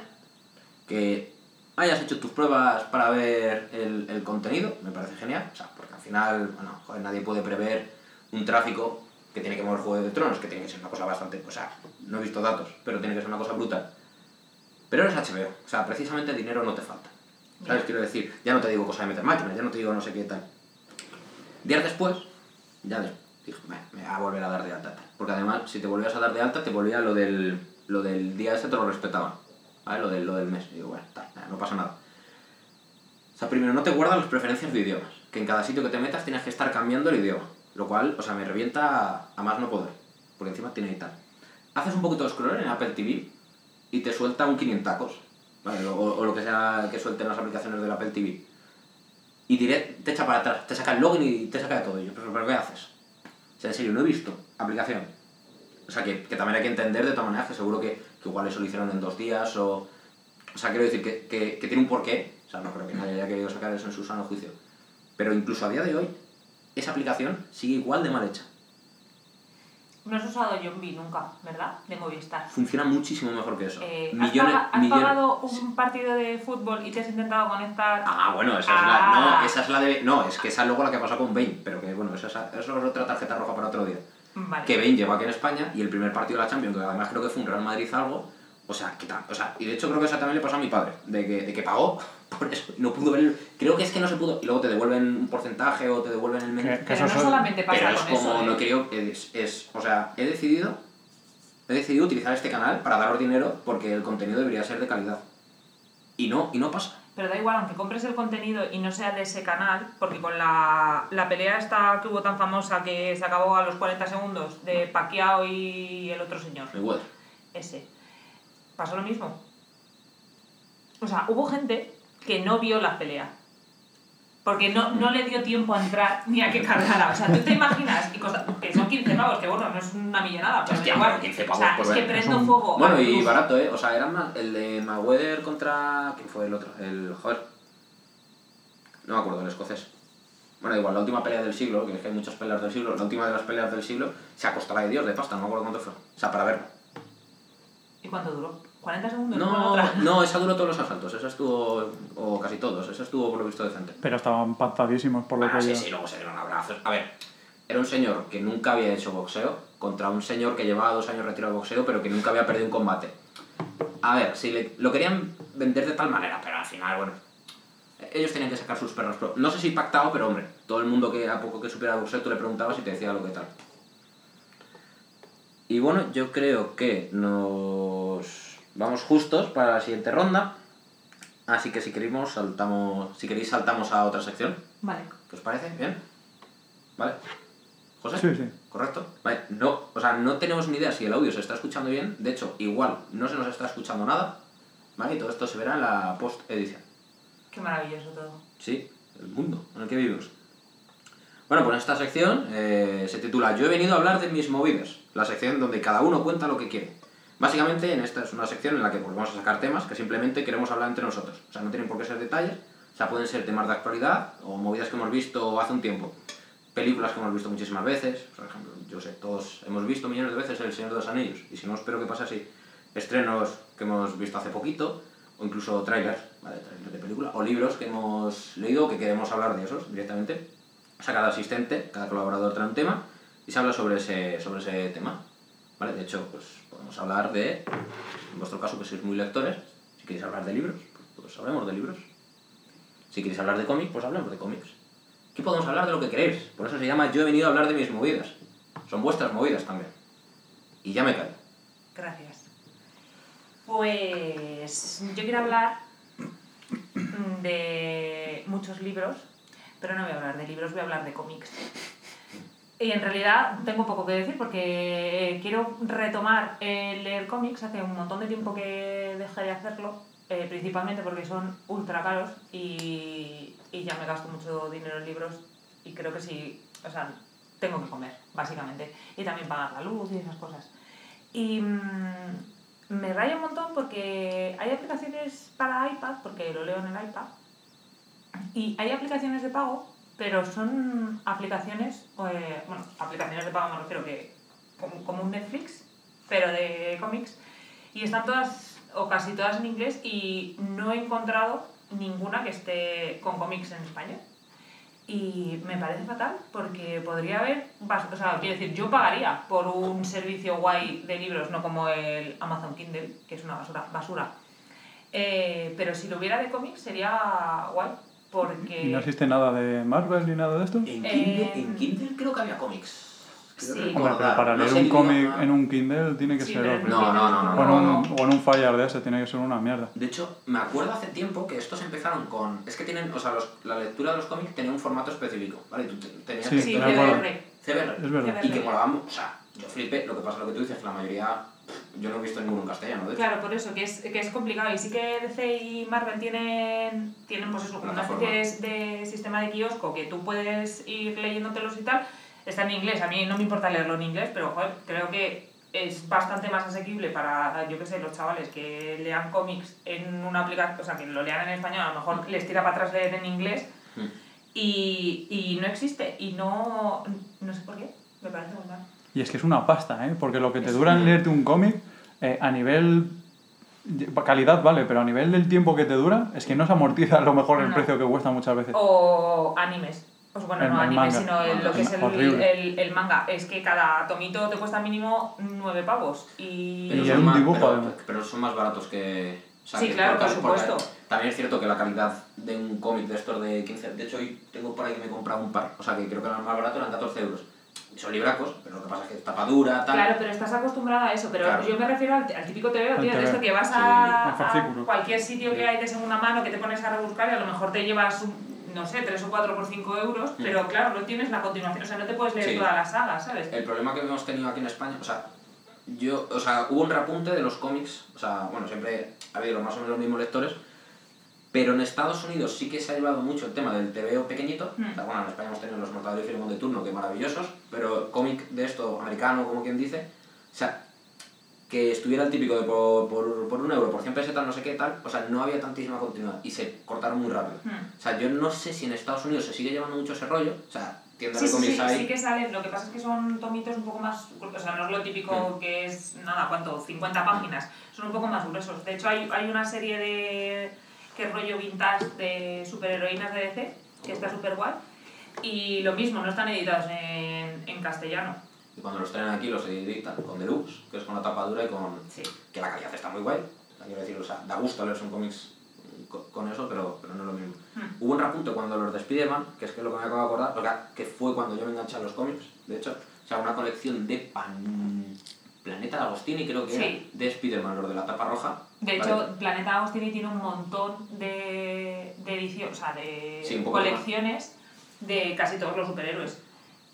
que hayas hecho tus pruebas para ver el, el contenido, me parece genial. O sea, porque al final, bueno, joder, nadie puede prever un tráfico que tiene que mover Juego de Tronos, que tiene que ser una cosa bastante, o sea, no he visto datos, pero tiene que ser una cosa brutal. Pero eres HBO, o sea, precisamente dinero no te falta. ¿Sabes? Quiero decir, ya no te digo cosa de meter máquinas, ya no te digo no sé qué tal. Días después, ya des- dije, "Bueno, me voy a volver a dar de alta. Porque además, si te volvías a dar de alta, te volvía lo del, lo del día ese, te lo respetaban. ¿Vale? Lo del, lo del mes. Y digo, bueno, tal, no pasa nada. O sea, primero, no te guardan las preferencias de idiomas. Que en cada sitio que te metas tienes que estar cambiando el idioma. Lo cual, o sea, me revienta a más no poder. Porque encima tiene y tal. Haces un poquito de scroll en Apple TV y te suelta un 500 tacos. ¿vale? o, o lo que sea que suelten las aplicaciones del Apple TV. Y te echa para atrás, te saca el login y te saca de todo. Yo, pero, pero ¿qué haces? O sea, en serio, no he visto aplicación. O sea, que, que también hay que entender de todas maneras que seguro que, que igual eso lo hicieron en dos días o... O sea, quiero decir que, que, que tiene un porqué. O sea, no creo que nadie haya querido sacar eso en su sano juicio. Pero incluso a día de hoy, esa aplicación sigue igual de mal hecha. No has usado Yombi nunca, ¿verdad? De Movistar. Funciona muchísimo mejor que eso. Eh, ¿has, millones, has millones- pagado un partido de fútbol y te has intentado conectar? Ah, bueno, esa es Ah. la. No, esa es la de. No, es que esa es luego la que pasó con Bane. Pero que bueno, esa, esa- es otra tarjeta roja para otro día. Vale. Que Bane llegó aquí en España y el primer partido de la Champions, que además creo que fue un Real Madrid algo. O sea, que tal. O sea, y de hecho creo que eso también le pasó a mi padre. De que, de que pagó [LAUGHS] por eso. y No pudo ver. el- Creo que es que no se pudo. Y luego te devuelven un porcentaje o te devuelven el menú. Pero no solamente pasa Pero es con como eso, no ¿eh? es, es o sea he decidido he decidido utilizar este canal para daros dinero porque el contenido debería ser de calidad y no y no pasa Pero da igual, aunque compres el contenido y no sea de ese canal, porque con la, la pelea esta que hubo tan famosa que se acabó a los 40 segundos de Pacquiao y el otro señor, igual ese, pasó lo mismo. O sea, hubo gente que no vio la pelea. Porque no, no le dio tiempo a entrar ni a que cargara. O sea, tú te imaginas y cosa- que son 15 pavos, que bueno, no es una millonada, pero Hostia, igual. pero 15 pavos o sea, es que ver. prendo un- fuego. bueno y barato eh o sea era más el de Mayweather contra quién fue el otro el joder no me acuerdo el escocés bueno igual la última pelea del siglo que es que hay muchas peleas del siglo la última de las peleas del siglo se acostó la de Dios de pasta no me acuerdo cuánto fue o sea para verla ¿Y cuánto duró? ¿40 segundos? no otra? no esa duró todos los asaltos esa estuvo o casi todos esa estuvo por lo visto decente Pero estaban pactadísimos por lo Ah, que sí, yo. sí, luego se dieron abrazos. A ver, era un señor que nunca había hecho boxeo contra un señor que llevaba dos años retirado de boxeo pero que nunca había perdido un combate. A ver, si le- lo querían vender de tal manera, pero al final, bueno, ellos tenían que sacar sus perros. pro- No sé si pactado, pero hombre, todo el mundo que a poco que supiera boxeo tú le preguntabas y te decía lo que tal. Y bueno, yo creo que nos vamos justos para la siguiente ronda. Así que si queréis saltamos, si queréis saltamos a otra sección. Vale. ¿Qué os parece? ¿Bien? ¿Vale? ¿José? Sí, sí. ¿Correcto? Vale, no, o sea, no tenemos ni idea si el audio se está escuchando bien. De hecho, igual no se nos está escuchando nada. ¿Vale? Y todo esto se verá en la post-edición. Qué maravilloso todo. Sí, el mundo en el que vivimos. Bueno, pues esta sección eh, se titula Yo he venido a hablar de mis movidas. La sección donde cada uno cuenta lo que quiere. Básicamente, en esta es una sección en la que pues, vamos a sacar temas que simplemente queremos hablar entre nosotros. O sea, no tienen por qué ser detalles. O sea, pueden ser temas de actualidad o movidas que hemos visto hace un tiempo. Películas que hemos visto muchísimas veces. Por ejemplo, yo sé, todos hemos visto millones de veces El Señor de los Anillos. Y si no, espero que pase así. Estrenos que hemos visto hace poquito. O incluso trailers, ¿vale? Trailers de película. O libros que hemos leído que queremos hablar de esos directamente. O sea, cada asistente, cada colaborador trae un tema y se habla sobre ese, sobre ese tema. ¿Vale? De hecho, pues podemos hablar de, en vuestro caso que sois muy lectores, si queréis hablar de libros, pues, hablemos de libros. Si queréis hablar de cómics, pues hablemos de cómics. Aquí podemos hablar de lo que queréis. Por eso se llama Yo he venido a hablar de mis movidas. Son vuestras movidas también. Y ya me callo. Gracias. Pues yo quiero hablar de muchos libros, pero no voy a hablar de libros, voy a hablar de cómics. Y en realidad tengo poco que decir porque quiero retomar eh, leer cómics. Hace un montón de tiempo que dejé de hacerlo, eh, principalmente porque son ultra caros y, y ya me gasto mucho dinero en libros y creo que sí, o sea, tengo que comer, básicamente. Y también pagar la luz y esas cosas. Y mm, me raya un montón porque hay aplicaciones para iPad, porque lo leo en el iPad, y hay aplicaciones de pago, pero son aplicaciones, eh, bueno, aplicaciones de pago me refiero que como, un Netflix, pero de cómics, y están todas, o casi todas en inglés, y no he encontrado ninguna que esté con cómics en español. Y me parece fatal porque podría haber, o sea, quiero decir, yo pagaría por un servicio guay de libros, no como el Amazon Kindle, que es una basura. basura. Eh, pero si lo hubiera de cómics sería guay, porque... ¿Y no existe nada de Marvel ni nada de esto? En Kindle, Eh, en Kindle creo que había cómics. Sí. Hombre, pero para leer un cómic en un Kindle tiene que Sí, ser horrible. No, no, no, no, O en, un, o en un Fire de ese tiene que ser una mierda. De hecho, me acuerdo hace tiempo que estos empezaron con... Es que tienen, o sea, los- la lectura de los cómics tenía un formato específico, ¿vale? Tú te- tenías Sí, que Sí. CBR. CBR. Es verdad. Y que molaban, o sea, yo flipé, lo que pasa es lo que tú dices, que la mayoría, yo no he visto ninguno en castellano, de hecho. Claro, por eso, que es, que es complicado. Y sí que DC y Marvel tienen, tienen pues eso, una especie de, de sistema de kiosco que tú puedes ir leyéndotelos y tal. Está en inglés, a mí no me importa leerlo en inglés, pero joder, creo que es bastante más asequible para, yo qué sé, los chavales que lean cómics en una aplicación, o sea, que lo lean en español, a lo mejor les tira para atrás leer en inglés Mm. y, y no existe. Y no, no sé por qué, me parece muy mal. Y es que es una pasta, ¿eh? Porque lo que te Es dura en una- leerte un cómic, eh, a nivel... Calidad vale, pero a nivel del tiempo que te dura, es que no se amortiza a lo mejor el No. precio que cuesta muchas veces. O animes. Pues bueno, El- no el animes, manga. sino el- lo que es el, el, el manga. Es que cada tomito te cuesta mínimo nueve pavos. Y. Y son es un más- dibujo, pero, además. pero son más baratos que... o sea, Sí, que claro, por supuesto. También es cierto que la calidad de un cómic de estos de 15... De hecho, hoy tengo por ahí que me he comprado un par. O sea, que creo que eran más barato, eran 14 euros. Son libracos, pero lo que pasa es que es tapadura, tal... Claro, pero estás acostumbrada a eso. Pero Claro. yo me refiero al, al típico TVO, tío, de esto que vas Sí, a, cualquier sitio que hay de segunda mano que te pones a rebuscar y a lo mejor te llevas, un- no sé, tres o cuatro por 5 euros, Mm. pero claro, no tienes la continuación. O sea, no te puedes leer Sí. toda la saga, ¿sabes? El problema que hemos tenido aquí en España, o sea, yo, o sea, hubo un repunte de los cómics, o sea, bueno, siempre ha habido más o menos los mismos lectores, pero en Estados Unidos sí que se ha llevado mucho el tema del TVO pequeñito, Mm. o sea, bueno, en España hemos tenido los Mortadelo y Filemón de turno, que maravillosos, pero cómic de esto, americano, como quien dice, o sea, que estuviera el típico de por, por, por un euro, por 100 pesetas, no sé qué tal, o sea, no había tantísima continuidad y se cortaron muy rápido. Mm. O sea, yo no sé si en Estados Unidos se sigue llevando mucho ese rollo, o sea, tiendas Sí, de sí, cómics sí, hay... sí que salen. Lo que pasa es que son tomitos un poco más. O sea, no es lo típico Mm. que es, nada, ¿cuánto? 50 páginas. Son un poco más gruesos. De hecho, hay, hay una serie de. Que es rollo vintage de superheroínas de DC, que está súper guay. Y lo mismo, no están editados en, en castellano. Y cuando los traen aquí los editan con deluxe, que es con la tapa dura y con... Sí. que la calidad está muy guay. Quiero decir, o sea, da gusto leerse un cómics co- con eso, pero, pero no es lo mismo. Hmm. Hubo un repunte cuando los de Spiderman, que es que es lo que me acabo de acordar, o sea, que fue cuando yo me enganché a los cómics, de hecho, o sea, una colección de pan... Planeta Agostini creo que Sí. era, de Spiderman, los de la tapa roja. De Vale. hecho, Planeta Agostini tiene un montón de, de ediciones, o sea, de Sí, colecciones de casi todos los superhéroes.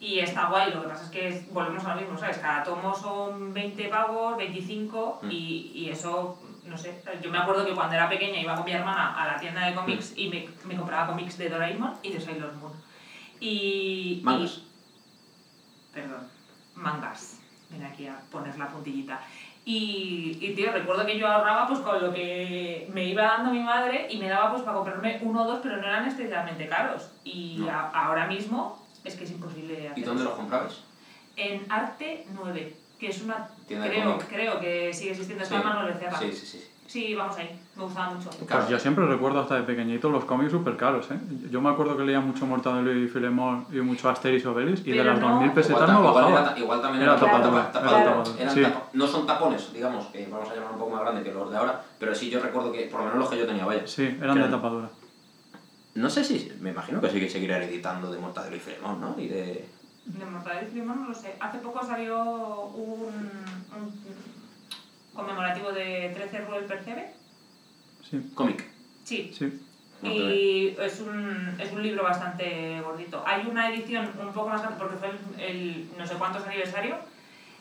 Y está guay, lo que pasa es que volvemos a lo mismo, ¿sabes? Cada tomo son 20 pavos, 25, Mm. y, y eso, no sé. Yo me acuerdo que cuando era pequeña iba con mi hermana a la tienda de cómics y me, me compraba cómics de Doraemon y de Sailor Moon. Y. Mangas. y- perdón, mangas. Ven aquí a poner la puntillita. Y, y tío, recuerdo que yo ahorraba pues con lo que me iba dando mi madre y me daba pues para comprarme uno o dos, pero no eran excesivamente caros. Y No. a- ahora mismo es que es imposible hacer ¿Y dónde los comprabas? En Arte 9, que es una... Tienda Creo, creo que sigue existiendo, está en Manuel Becerra. sí, sí, sí. Sí, vamos ahí, me gustaba mucho. Pues yo siempre recuerdo hasta de pequeñito los cómics súper caros, ¿eh? Yo me acuerdo que leía mucho Mortadelo y Filemón y mucho Asterix Obelix y de Pero las no- 2000 pesetas Igual, no igual bajaba. era- igual también Era eran tapa tapa- tapa- sí. tapa- no son tapones, digamos, que vamos a llamar un poco más grande que los de ahora, pero sí yo recuerdo que, por lo menos los que yo tenía, vaya. Sí, eran de tapadura. No sé si, me imagino que sí que seguirán editando de Mortadelo y Filemón, ¿no? Y de... De Mortadelo y Filemón no lo sé. Hace poco salió un, un conmemorativo de 13 Ruel Percebe. Sí, cómic. Sí, sí. Y es un, es un libro bastante gordito. Hay una edición un poco más grande, porque fue el, el no sé cuántos aniversario,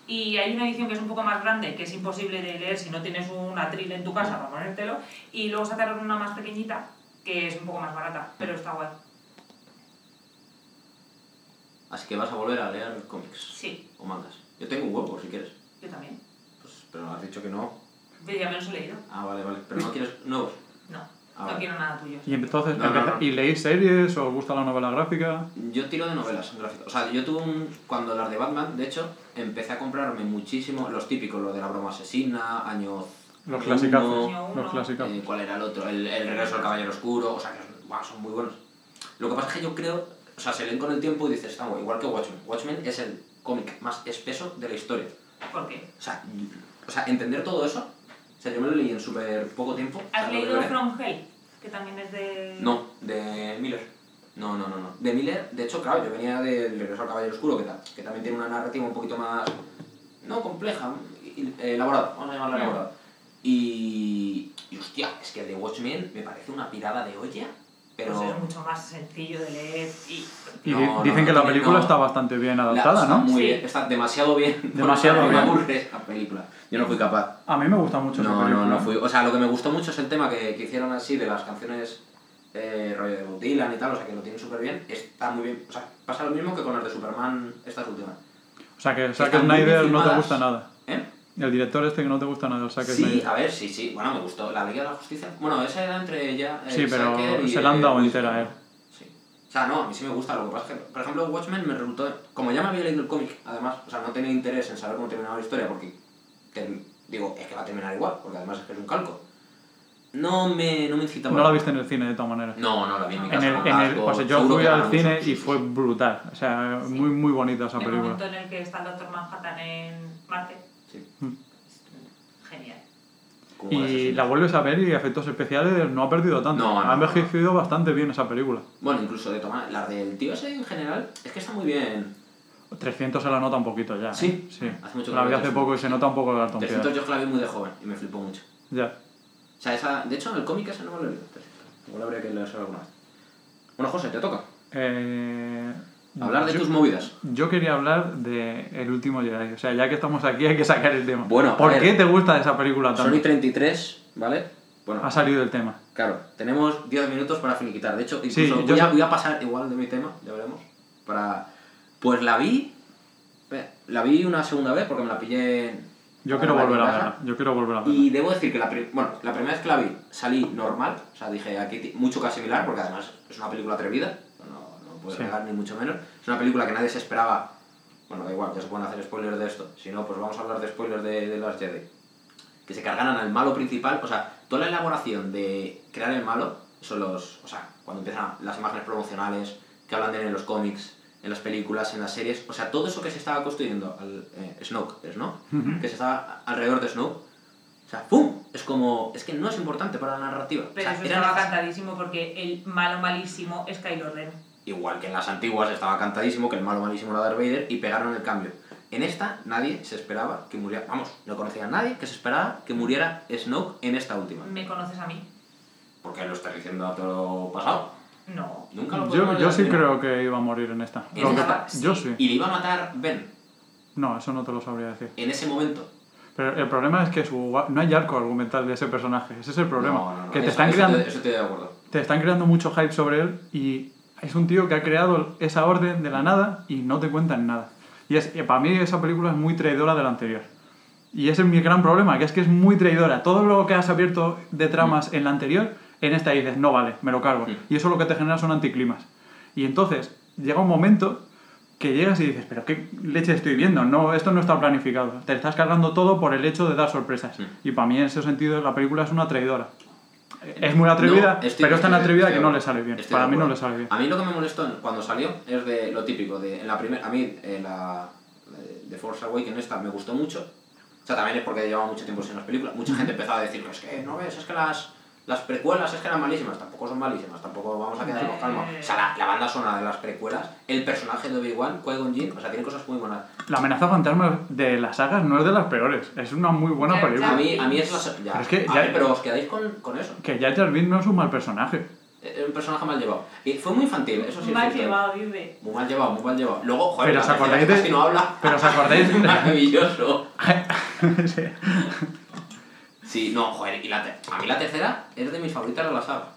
y hay una edición que es un poco más grande, que es imposible de leer si no tienes un atril en tu casa para ponértelo, y luego sacaron una más pequeñita, que es un poco más barata, pero está guay. Así que vas a volver a leer cómics Sí, o mangas. Yo tengo un huevo, si quieres. yo también. Pero has dicho que no. Pero ya me los he leído. Ah, vale, vale. Pero no quieres nuevos. No, Ah, no vale. quiero nada tuyo. Y entonces, No, no, empeza- no. ¿y leéis series o os gusta la novela gráfica? Yo tiro de novelas gráficas. O sea, yo tuve un... Cuando las de Batman, de hecho, empecé a comprarme muchísimo los típicos, los de la broma asesina, año... Los uno. Los eh, ¿Cuál era el otro? El, el regreso del caballero oscuro. O sea, que son, muy buenos. Lo que pasa es que yo creo... O sea, se leen con el tiempo y dices, está igual que Watchmen. Watchmen es el cómic más espeso de la historia. ¿Por qué? O sea, o sea, entender todo eso... O sea, yo me lo leí en súper poco tiempo. o sea, ¿Has leído. From Hell? Que también es de... No, de Miller. No, no, no, no. De Miller, de hecho, claro, yo venía del Regreso al Caballero Oscuro, que, tal, que también tiene una narrativa un poquito más. No compleja, eh, elaborada, vamos a llamarla elaborada. Y. Y hostia, es que el de Watchmen me parece una pirada de olla, pero. Pues es mucho más sencillo de leer y Y No, di- no, dicen no que la película no. está bastante bien La- adaptada, está ¿no? Muy Sí. bien, está demasiado bien. [LAUGHS] Demasiado me bien. aburre la película. Yo no fui capaz. A mí me gusta mucho esa No, película. no, no fui. O sea, lo que me gustó mucho es el tema que, que hicieron así de las canciones eh, rollo de Dylan y tal, o sea, que lo tienen súper bien. Está muy bien. O sea, pasa lo mismo que con las de Superman, estas últimas. O sea, que Snyder no te gusta nada. ¿Eh? El director este que no te gusta nada, el Zack Sí, Snyder. a ver, sí, sí. Bueno, me gustó. La Liga de la Justicia. Bueno, esa era entre ella. eh, Sí, pero y, se la han eh, dado entera a él. Sí. O sea, no, a mí sí me gusta. Lo que pasa es que, por ejemplo, Watchmen me resultó. Como ya me había leído el cómic, además, o sea, no tenía interés en saber cómo terminaba la historia porque. que- digo, es que va a terminar igual, porque además es que es un calco. No me, no me incitaba. No la viste en el cine de todas maneras. No, no la vi en mi En casa. el, en el, casco, pues yo seguro fui al cine y fue brutal. O sea, muy, muy bonita esa el película. momento en el que está el Doctor Manhattan en Marte. Sí. Genial. Como Y la vuelves a ver y efectos especiales no ha perdido tanto. No, no, ha no. envejecido bastante bien esa película. Bueno, incluso de tomar. La del tío ese en general, es que está muy bien. 300 se la nota un poquito ya. ¿eh? Sí. sí. Hace mucho que La vi hace poco y se nota un poco de cartón 300 piedra. yo que la vi muy de joven y me flipó mucho. Ya. O sea, esa, de hecho, el cómic ese no me lo he leído. 300. Igual habría que leerse alguna vez. Bueno, José, te toca. Eh, Hablar de yo- tus movidas. Yo quería hablar de El último Jedi. O sea, ya que estamos aquí hay que sacar el tema. Bueno, ¿Por ver. qué te gusta esa película tanto? Sony 33, ¿vale? Bueno, Ha salido el tema. claro, tenemos 10 minutos para finiquitar. De hecho, incluso Sí, yo voy, a, voy a pasar igual de mi tema, ya veremos. Para... Pues la vi. La vi una segunda vez porque me la pillé. Yo quiero volver a verla. Yo quiero volver a verla. Y debo decir que la, bueno, la primera vez que la vi salí normal, o sea, dije aquí mucho que asimilar, porque además es una película atrevida, puedo Sí. negar ni mucho menos. Es una película que nadie se esperaba, bueno, da igual, ya se pueden hacer spoilers de esto, si no, pues vamos a hablar de spoilers de, de Last Jedi. Que se cargaran al malo principal, o sea, toda la elaboración de crear el malo, son los, o sea, cuando empiezan las imágenes promocionales, que hablan de él en los cómics, en las películas, en las series, o sea, todo eso que se estaba construyendo, al, eh, Snoke, ¿es no? Ujú. que se estaba alrededor de Snoke. O sea, ¡pum! Es como. Es que no es importante para la narrativa. Pero o sea, eso era estaba cantadísimo porque el malo malísimo es Kylo Ren. Igual que en las antiguas estaba cantadísimo que el malo malísimo era Darth Vader y pegaron el cambio. En esta nadie se esperaba que muriera. Vamos, no conocía a nadie que se esperaba que muriera Snoke en esta última. ¿Me conoces a mí? Porque lo está diciendo a todo pasado. No. Nunca lo Yo, yo sí creo que iba a morir en esta. ¿En esta? pa- Yo sí. Y le iba a matar Ben No, eso no te lo sabría decir. en ese momento. Pero el problema es que su, no hay arco argumental de ese personaje. Ese es el problema. No, no, no. Que te Eso- están eso creando, Eso estoy de acuerdo. te están creando mucho hype sobre él y es un tío que ha creado esa orden de la nada y no te cuentan nada. Y es, y para mí esa película es muy traidora de la anterior. Y ese es mi gran problema, que es que es muy traidora. Todo lo que has abierto de tramas en la anterior, en esta dices, no vale, me lo cargo. Mm. Y eso lo que te genera son anticlimas. Y entonces llega un momento que llegas y dices, pero qué leche estoy viendo, no, esto no está planificado. Te estás cargando todo por el hecho de dar sorpresas. Mm. Y para mí en ese sentido la película es una traidora. Es muy atrevida, No, pero es tan atrevida que no le sale bien. Para mí no le sale bien. A mí lo que me molestó en- cuando salió es de lo típico. De, en la primera, a mí eh, la de- de Force Awakens esta me gustó mucho. O sea, también es porque llevaba mucho tiempo sin las películas. Mucha gente empezaba a decir, es que no ves, es que las, las precuelas es que eran malísimas. Tampoco son malísimas, tampoco vamos a quedarnos calma. O sea, la, la banda sonora de las precuelas, el personaje de Obi-Wan, Qui-Gon Jinn, o sea, tiene cosas muy buenas. La amenaza fantasma de las sagas no es de las peores, es una muy buena película. A mí, a mí es la... Ya, Pero es que a ya- pero os quedáis con, con eso. Que Jar Jar Binks no es un mal personaje. Es un personaje mal llevado. Y fue muy infantil, eso sí es Mal cierto. llevado, dice. Muy mal llevado, muy mal llevado. Luego, joder, Pero ¿os acordáis de- no habla. Pero ¿os acordáis [LAUGHS] de- Maravilloso. [LAUGHS] Sí. Sí, no, joder, y la a mí la tercera es de mis favoritas de la saga.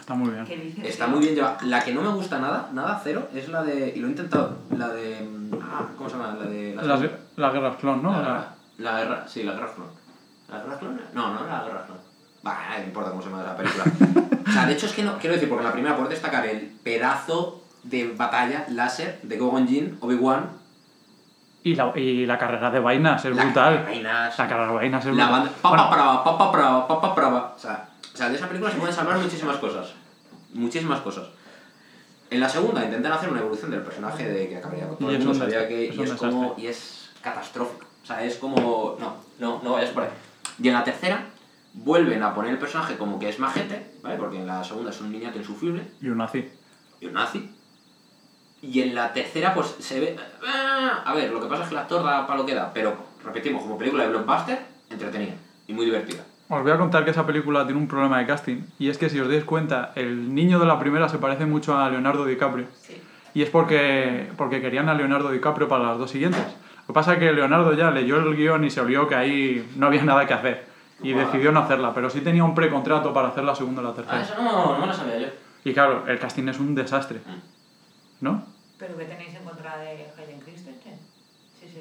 Está muy bien. ¿Qué dices? Está muy bien llevada. La que no me gusta nada, nada cero, es la de. Y lo he intentado. La de. Ah, ¿cómo se llama? La de. La, Las, las guerras clon, ¿no? la, La- guerra- la guerra. Sí, la guerra clon. ¿La guerra clon? No, no la guerra clon. Bah, no importa cómo se llama esa película. o sea, de hecho es que no. Quiero decir, porque en la primera puedo destacar el pedazo de batalla láser de Gogon Jin, Obi-Wan. Y, la, y la carrera de vainas es la- brutal. vainas, La carrera de vainas es La brutal. Papa Bueno, brava, papa brava, papa brava. O sea, o sea, de esa película se pueden salvar muchísimas cosas. Muchísimas cosas. En la segunda intentan hacer una evolución del personaje de que acabaría con todo el mundo un sabía que. es Y es como. Y es catastrófico. O sea, es como. No, no, no vayas por ahí. Y en la tercera vuelven a poner el personaje como que es majete, ¿vale? Porque en la segunda es un niñato insufrible Y un nazi. y un nazi. Y en la tercera, pues se ve. ah, A ver, lo que pasa es que el actor da para lo que da, pero repetimos, como película de blockbuster, entretenida y muy divertida. Os voy a contar que esa película tiene un problema de casting. Y es que si os dais cuenta, el niño de la primera se parece mucho a Leonardo DiCaprio. Sí. Y es porque, porque querían a Leonardo DiCaprio para las dos siguientes. Lo que pasa es que Leonardo ya leyó el guion y se olió que ahí no había nada que hacer. Y Guau. decidió no hacerla, pero sí tenía un precontrato para hacer la segunda o la Ah, tercera. eso no, no me lo sabía yo. Y claro, el casting es un desastre. ¿No? ¿Pero qué tenéis en contra de Hayden Christensen? Sí, sí,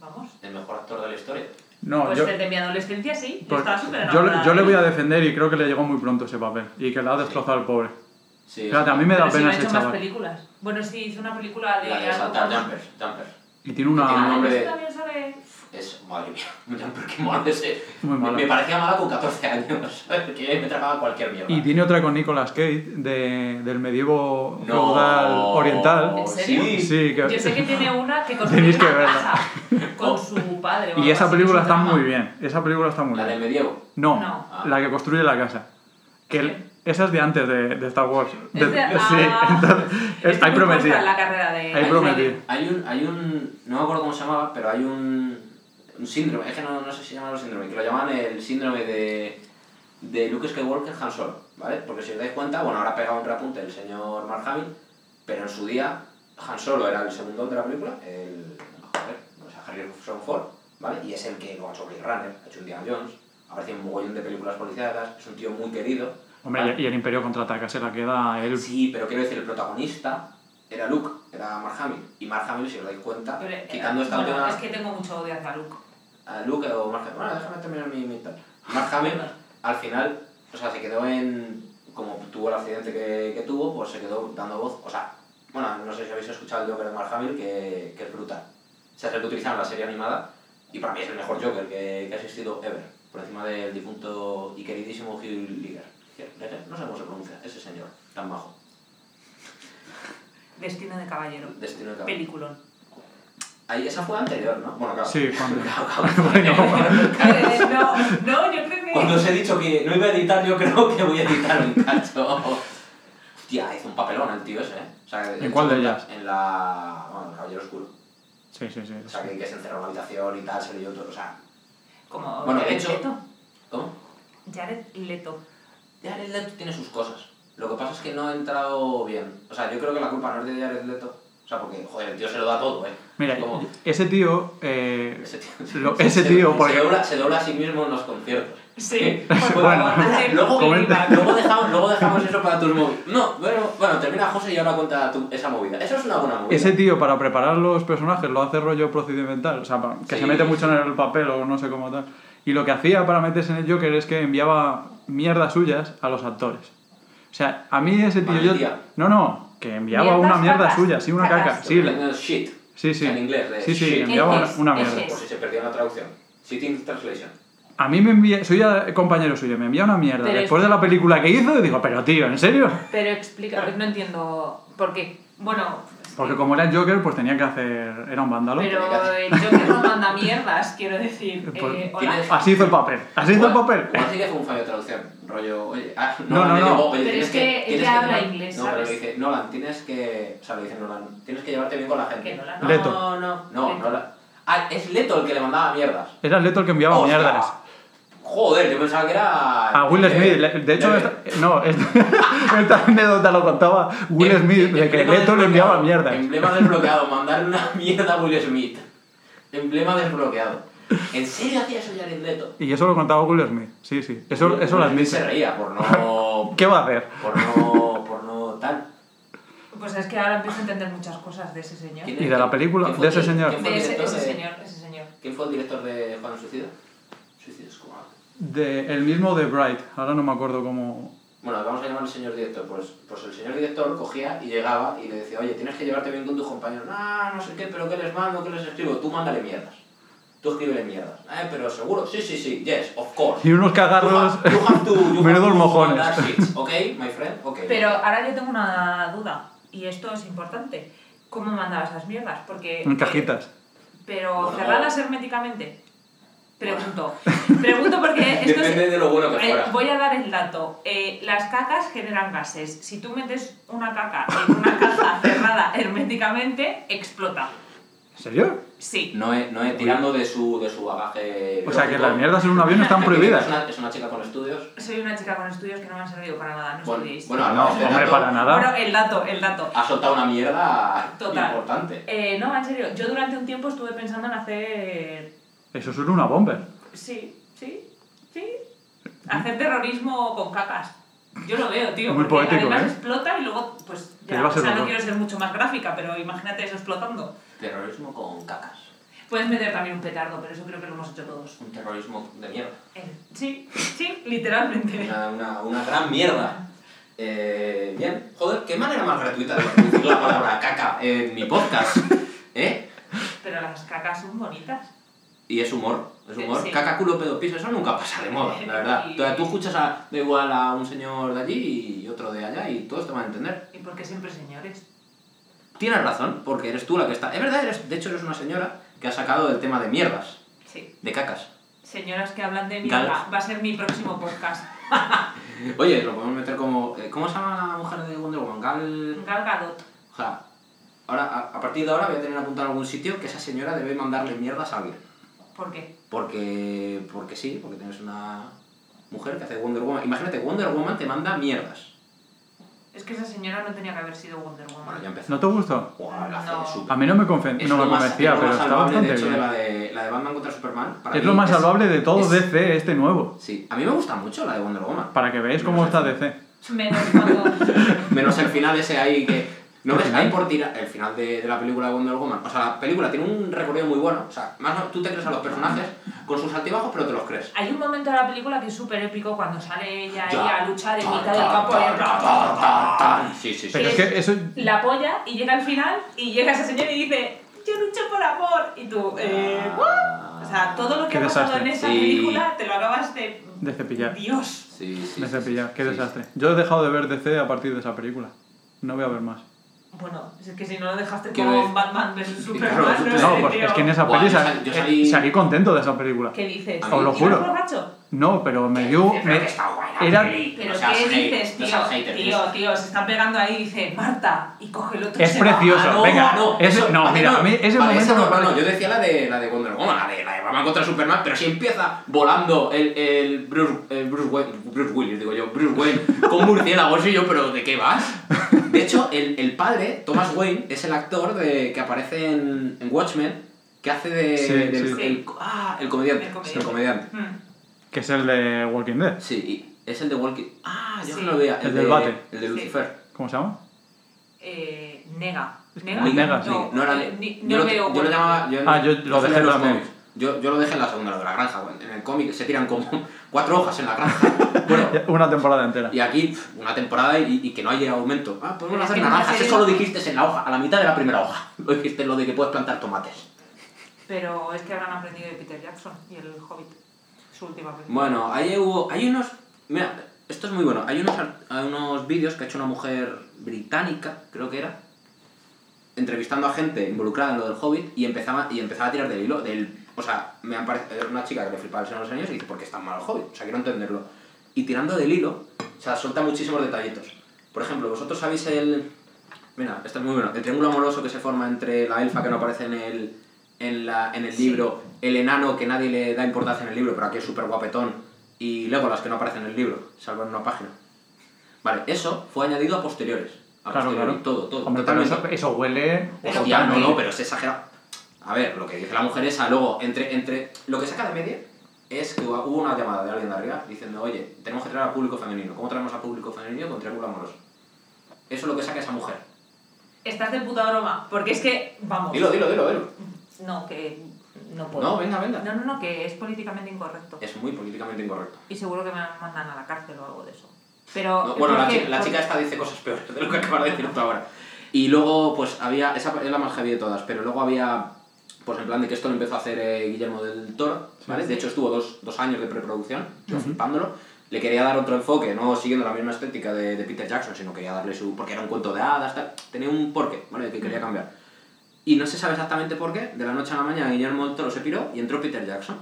vamos. El mejor actor de la historia. No, pues yo, desde mi adolescencia sí, yo pues, estaba súper yo, yo le voy a defender y creo que le llegó muy pronto ese papel. Y que le ha destrozado al pobre. Sí, Fíjate, a mí me da Pero si no pena ha ese chaval. películas. Bueno, sí, hizo una película de... La de con- jumpers, jumpers. Y tiene Tiene una... un Ah, nombre- ¿en eso también sale... Es, madre mía, [LAUGHS] jumper, qué malo ese. Muy malo. Me, me parecía mala con 14 años. [LAUGHS] Que me tragaba cualquier mierda. Y tiene otra con Nicolas Cage de, del medievo No. feudal oriental. ¿En serio? Sí. Sí, que... Yo sé que tiene una que construye [LAUGHS] una que verla. casa con su padre. o Y esa película es está muy bien. Esa película está muy La del bien. medievo. No, No. Ah. la que construye la casa. Que Sí. esa es de antes de, de Star Wars. De- Es de- sí, ah, entonces, es- hay prometida. la carrera de... Hay, hay un, hay un. No me acuerdo cómo se llamaba, pero hay un. Un síndrome, es que no, no sé si se llama el síndrome, que lo llaman el síndrome de. de Luke Skywalker Han Solo, ¿vale? Porque si os dais cuenta, bueno, ahora ha pegado un repunte el señor Mark Hamill, pero en su día Han Solo era el segundo de la película, el. joder, o sea, Harrison Ford, ¿vale? Y es el que lo ha hecho Blade Runner, ha hecho Indiana Jones, aparece en un mogollón de películas policíacas, es un tío muy querido. Hombre, ¿vale? y el Imperio contraataca se la queda él. Sí, pero quiero decir, el protagonista era Luke, era Mark Hamill. Y Mark Hamill, si os dais cuenta, Pero, eh, quitando esta bueno, última... es que tengo mucho odio hacia Luke. A Luke o Mark Hamill. Bueno, déjame terminar mi, mi tal. Mark Hamill, al final, o sea, se quedó en... Como tuvo el accidente que, que tuvo, pues se quedó dando voz. O sea, bueno, no sé si habéis escuchado el Joker de Mark Hamill, que, que es brutal. O sea, es el que utilizaron en la serie animada. Y para mí es el mejor Joker que, que ha existido ever. Por encima del difunto y queridísimo Hugh. Ledger, No sé cómo se pronuncia, ese señor, tan bajo. Destino de caballero. Destino de caballero. Peliculón. Ahí, esa fue anterior, ¿no? Bueno, claro. Sí, cuando- [LAUGHS] [LAUGHS] no, no, yo creo que... Cuando os he dicho que no iba a editar, yo creo que voy a editar un cacho. Hostia, hizo un papelón el tío ese, ¿eh? O sea, ¿En cuál de ellas? En la... Bueno, el Caballero Oscuro. Sí, sí, sí. O sea, que, que se encerró en una habitación y tal, se leyó todo, o sea... Como Bueno, de hecho- Leto. ¿Cómo? Jared Leto. Jared Leto tiene sus cosas. Lo que pasa es que no ha entrado bien. O sea, yo creo que la culpa no es de Jared Leto. O sea, porque, joder, el tío se lo da todo, ¿eh? Mira, Como- ese tío... eh, Ese tío, Lo- ese tío, se, porque- se, dobla, se dobla a sí mismo en los conciertos. Sí, [LAUGHS] Bueno, favor, hace luego, luego, dejamos, luego dejamos eso para tus móviles. No, bueno, bueno, termina José y ahora cuenta tu- esa movida. Eso es una buena movida. Ese tío para preparar los personajes lo hace rollo procedimental, o sea, que Sí. se mete mucho en el papel o no sé cómo tal. Y lo que hacía para meterse en el Joker es que enviaba mierdas suyas a los actores. O sea, a mí ese tío... Yo... No, no, que enviaba Mierdas, una mierda suya, sí, una caca. Sí, la- shit. Sí, sí. En inglés, de Sí, sí, enviaba una, una mierda. Por si se perdió en la traducción. Sitting translation. A mí me envía, soy ya compañero suyo, me envía una mierda Pero después es- de la película que hizo y digo, pero tío, ¿en serio? Pero explica, no entiendo por qué. Bueno, Porque como era el Joker, pues tenía que hacer, era un vándalo. pero el Joker no manda mierdas, quiero decir. Pues, Eh. Así hizo el papel, así hizo el papel. Igual sí que fue un fallo de traducción. Rollo, oye, ah, No, no, no. digo, oye, Pero es que tienes ella habla llevar- inglés, No, pero le ¿sabes? dice, Nolan, tienes que. O sea, le dice Nolan, tienes que llevarte bien con la gente. Que Nolan, no, Leto. no, no. No, Leto. Nolan. Ah, es Leto el que le mandaba mierdas. Era Leto el que enviaba Hostia. mierdas. Joder, yo pensaba que era. A Will eh, Smith, de hecho, esta, no, esta, [LAUGHS] esta anécdota lo contaba Will Em- Smith, de que Leto le enviaba mierdas. Emblema desbloqueado, mandarle una [LAUGHS] mierda a Will Smith. Emblema desbloqueado. ¿En serio hacía eso Jared Leto? Y eso lo contaba Will Smith, sí, sí, eso, eso lo Will Smith Se admite. reía por no. [LAUGHS] ¿Qué va a hacer? por no. por no tal. Pues es que ahora empiezo a entender muchas cosas de ese señor. ¿Quién ¿Y de la película? ¿Quién fue ¿De ese señor? ¿Quién fue De ese, señor, ese señor. ¿Quién fue el director de Juan Suicida? Suicide Squad. De, el mismo de Bright, ahora no me acuerdo cómo... Bueno, vamos a llamar al señor director. Pues, pues el señor director cogía y llegaba y le decía, oye, tienes que llevarte bien con tus compañeros. No, no sé qué, pero ¿qué les mando? ¿Qué les escribo? Tú mándale mierdas. Tú escríbele mierdas. Eh, pero seguro. Sí, sí, sí. Yes, of course. Y unos You cagarros... have, you have to, [LAUGHS] Menudos mojones. shits, ¿Ok, my friend? Ok. Pero ahora yo tengo una duda, y esto es importante. ¿Cómo mandaba esas mierdas? Porque... En cajitas. Pero Bueno. cerradas herméticamente. Pregunto. Pregunto porque [LAUGHS] esto es- Depende de lo bueno que Eh, fuera. voy a dar el dato. Eh, las cacas generan gases. Si tú metes una caca en una caja cerrada herméticamente, explota. ¿En serio? Sí. No es, no es tirando de su, de su bagaje. O sea, que las mierdas en un avión están [LAUGHS] Es prohibidas. una, es una chica con estudios. Soy una chica con estudios que no me han servido para nada, no Bueno, estudiéis. bueno, No, hombre, dato para nada. Bueno, el dato, el dato. Ha soltado una mierda Total. importante. Eh, no, en serio, yo durante un tiempo estuve pensando en hacer... Eso es una bomber. Sí, sí, sí. Hacer terrorismo con cacas. Yo lo veo, tío. Muy poético, además ¿eh? explota y luego, pues ya, o sea, no quiero ser mucho más gráfica, pero imagínate eso explotando. Terrorismo con cacas. Puedes meter también un petardo, pero eso creo que lo hemos hecho todos. Un terrorismo de mierda. Eh, Sí, sí, literalmente. Una, una, una gran mierda. Eh, bien. Joder, qué manera más gratuita de decir la palabra caca en mi podcast. ¿Eh? Pero las cacas son bonitas. Y es humor, es humor. Sí. Caca, culo, pedo, piso, eso nunca pasa de moda, la verdad. [LAUGHS] Y- Tú, escuchas a, da igual a un señor de allí y otro de allá y todos te van a entender. ¿Y por qué siempre señores? Tienes razón, porque eres tú la que está... Es verdad, eres, de hecho eres una señora que ha sacado el tema de mierdas, Sí. de cacas. Señoras que hablan de mierda, va a ser mi próximo podcast. [LAUGHS] Oye, lo podemos meter como... eh, ¿Cómo se llama la mujer de Wonder Woman? Gal... Gal Gadot. O sea, ahora, a, a partir de ahora voy a tener apuntado en algún sitio que esa señora debe mandarle mierdas a alguien. ¿Por qué? Porque, porque sí, porque tienes una mujer que hace Wonder Woman. Imagínate, Wonder Woman te manda mierdas. Es que esa señora no tenía que haber sido Wonder Woman. Bueno, ya empezó. ¿No te gustó? Buah, la hace No. A mí no me, conven- Es no me convencía, es pero está salvable, bastante de hecho, bien. la de, la de Batman contra Superman. para Es mí lo más salvable de todo es- DC este nuevo. Sí, a mí me gusta mucho la de Wonder Woman. Para que veáis cómo está DC. Menos cuando... [LAUGHS] Menos el final ese ahí que... ¿No ¿El ves? Ahí por tirar el final de, de la película de Wonder Woman. O sea, la película tiene un recorrido muy bueno. O sea, más no, tú te crees a los personajes con sus altibajos, pero te los crees. Hay un momento de la película que es súper épico cuando sale ella ahí a luchar en mitad del campo. tan. Sí, sí, sí. Pero es que eso... La polla y llega al final y llega ese señor y dice yo lucho por amor. Y tú, eh, ¿what? O sea, todo lo que ha pasado en esa Sí. película te lo acabas de... De cepillar. Dios. Sí, sí, De cepillar. sí, Qué sí, desastre. Yo he dejado de ver DC a partir de esa película. No voy a ver más. Bueno, es que si no lo dejaste Quiero con decir- Batman vs Superman, claro, no, No, sé, No, pues tío. es que en esa Buah, peli yo sal- sal- yo eh, salí- salí contento de esa película. ¿Qué dices? Os lo ¿Ibas juro. borracho? No, pero me dio... Me- que está guay la era-. Pero No seas ¿qué hate, dices, no tío? seas hater, tío, tío, se están pegando ahí y dice Marta y coge el otro Es se va. precioso. Ah, no, venga, no, ese- eso- no, vale, mira, a mí ese vale, momento no, me no, parece- yo decía la de, la de Wonder Woman, la de, la de Batman contra Superman, pero si empieza volando el, el Bruce, el Bruce, Wayne, Bruce Willis, digo yo, Bruce Wayne, con murciélagos y yo, pero ¿de qué vas? De hecho, el, el padre, Thomas [LAUGHS] Wayne, es el actor de, que aparece en, en Watchmen, que hace de... Sí, del- sí. El, ah, el comediante. El comediante. El comediante. Mm. Que es el de Walking Dead. Sí, y es el de Walking... Ah, yo Sí. que lo veía. El de, del bate. El de Sí. Lucifer. ¿Cómo se llama? Eh, nega. ¿Nega? muy nega, sí. No, No era... ni- yo no lo, veo yo lo llamaba... Yo, Ah, yo lo dejé en los cómics. Yo, yo lo dejé en la segunda, lo de la granja. En el cómic se tiran como cuatro hojas en la granja. [LAUGHS] Bueno, Una temporada entera. y aquí una temporada y, y que no haya aumento. Ah, podemos hacer naranjas. Eso lo dijiste en la hoja, a la mitad de la primera hoja. [LAUGHS] Lo dijiste lo de que puedes plantar tomates. Pero es que habrán aprendido de Peter Jackson y el Hobbit. Su última película. Bueno, ahí hubo... Hay unos... Mira, esto es muy bueno. Hay unos, hay unos vídeos que ha hecho una mujer británica, creo que era, entrevistando a gente involucrada en lo del Hobbit y empezaba, y empezaba a tirar del hilo. Del, o sea, me han parecido una chica que le flipaba el Señor de los Años y dice, ¿por qué es tan mal el Hobbit? O sea, quiero entenderlo. Y tirando del hilo, o sea, suelta muchísimos detallitos. Por ejemplo, vosotros sabéis el... Mira, esto es muy bueno. El triángulo amoroso que se forma entre la elfa que no aparece en el, en la, en el Sí. libro, el enano que nadie le da importancia en el libro, pero aquí es súper guapetón, y Legolas que no aparece en el libro, salvo en una página. Vale, eso fue añadido a posteriores. A Claro, posteriori, claro. todo, todo. Hombre, pero eso, eso huele... Hostia, no, no, pero es exagerado. A ver, lo que dice la mujer esa, luego, entre, entre lo que saca de media es que hubo una llamada de alguien de arriba diciendo, oye, tenemos que traer al público femenino. ¿Cómo traemos al público femenino con triángulo amoroso? Eso es lo que saca esa mujer. Estás de puta broma. Porque es que, vamos. Dilo, dilo, dilo, dilo. No, que no puedo. No, venga, venga. No, no, no, que es políticamente incorrecto. Es muy políticamente incorrecto. Y seguro que me mandan a la cárcel o algo de eso. Pero. No, bueno, la, la chica esta dice cosas peores de lo que acabas de decir tú ahora. Y luego, pues había, esa es la más heavy de todas, pero luego había, pues en plan de que esto lo empezó a hacer eh, Guillermo del Toro, ¿vale? De hecho estuvo dos, dos años de preproducción, yo flipándolo. Le quería dar otro enfoque, no siguiendo la misma estética de, de Peter Jackson, sino quería darle su... porque era un cuento de hadas, tal. Tenía un porqué, ¿vale? Que quería cambiar. Y no se sabe exactamente por qué, de la noche a la mañana Guillermo del Toro se piró y entró Peter Jackson.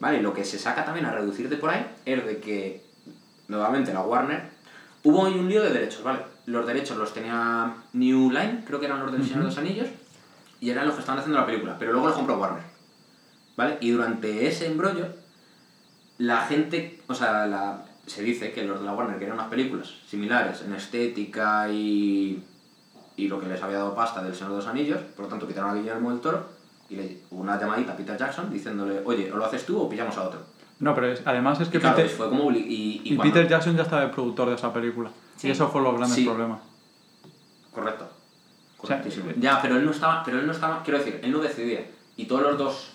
¿Vale? Y lo que se saca también a reducir de por ahí es de que, nuevamente, la Warner, hubo ahí un lío de derechos, ¿vale? Los derechos los tenía New Line, creo que eran los del Señor de los Anillos, y eran los que estaban haciendo la película, pero luego lo compró Warner. ¿Vale? Y durante ese embrollo, la gente, o sea, la, se dice que los de la Warner querían unas películas similares en estética y, y lo que les había dado pasta del Señor de los Anillos, por lo tanto quitaron a Guillermo del Toro y le hubo una llamadita a Peter Jackson diciéndole, oye, o lo haces tú o pillamos a otro. No, pero es- además es que Y claro, Peter, fue como y, y y cuando- Peter Jackson ya estaba de productor de esa película. Sí. Y eso fue los grandes Sí. problemas. Correcto. O sea, Correctísimo. ya, pero él no estaba, pero él no estaba, quiero decir, él no decidía. Y todos los dos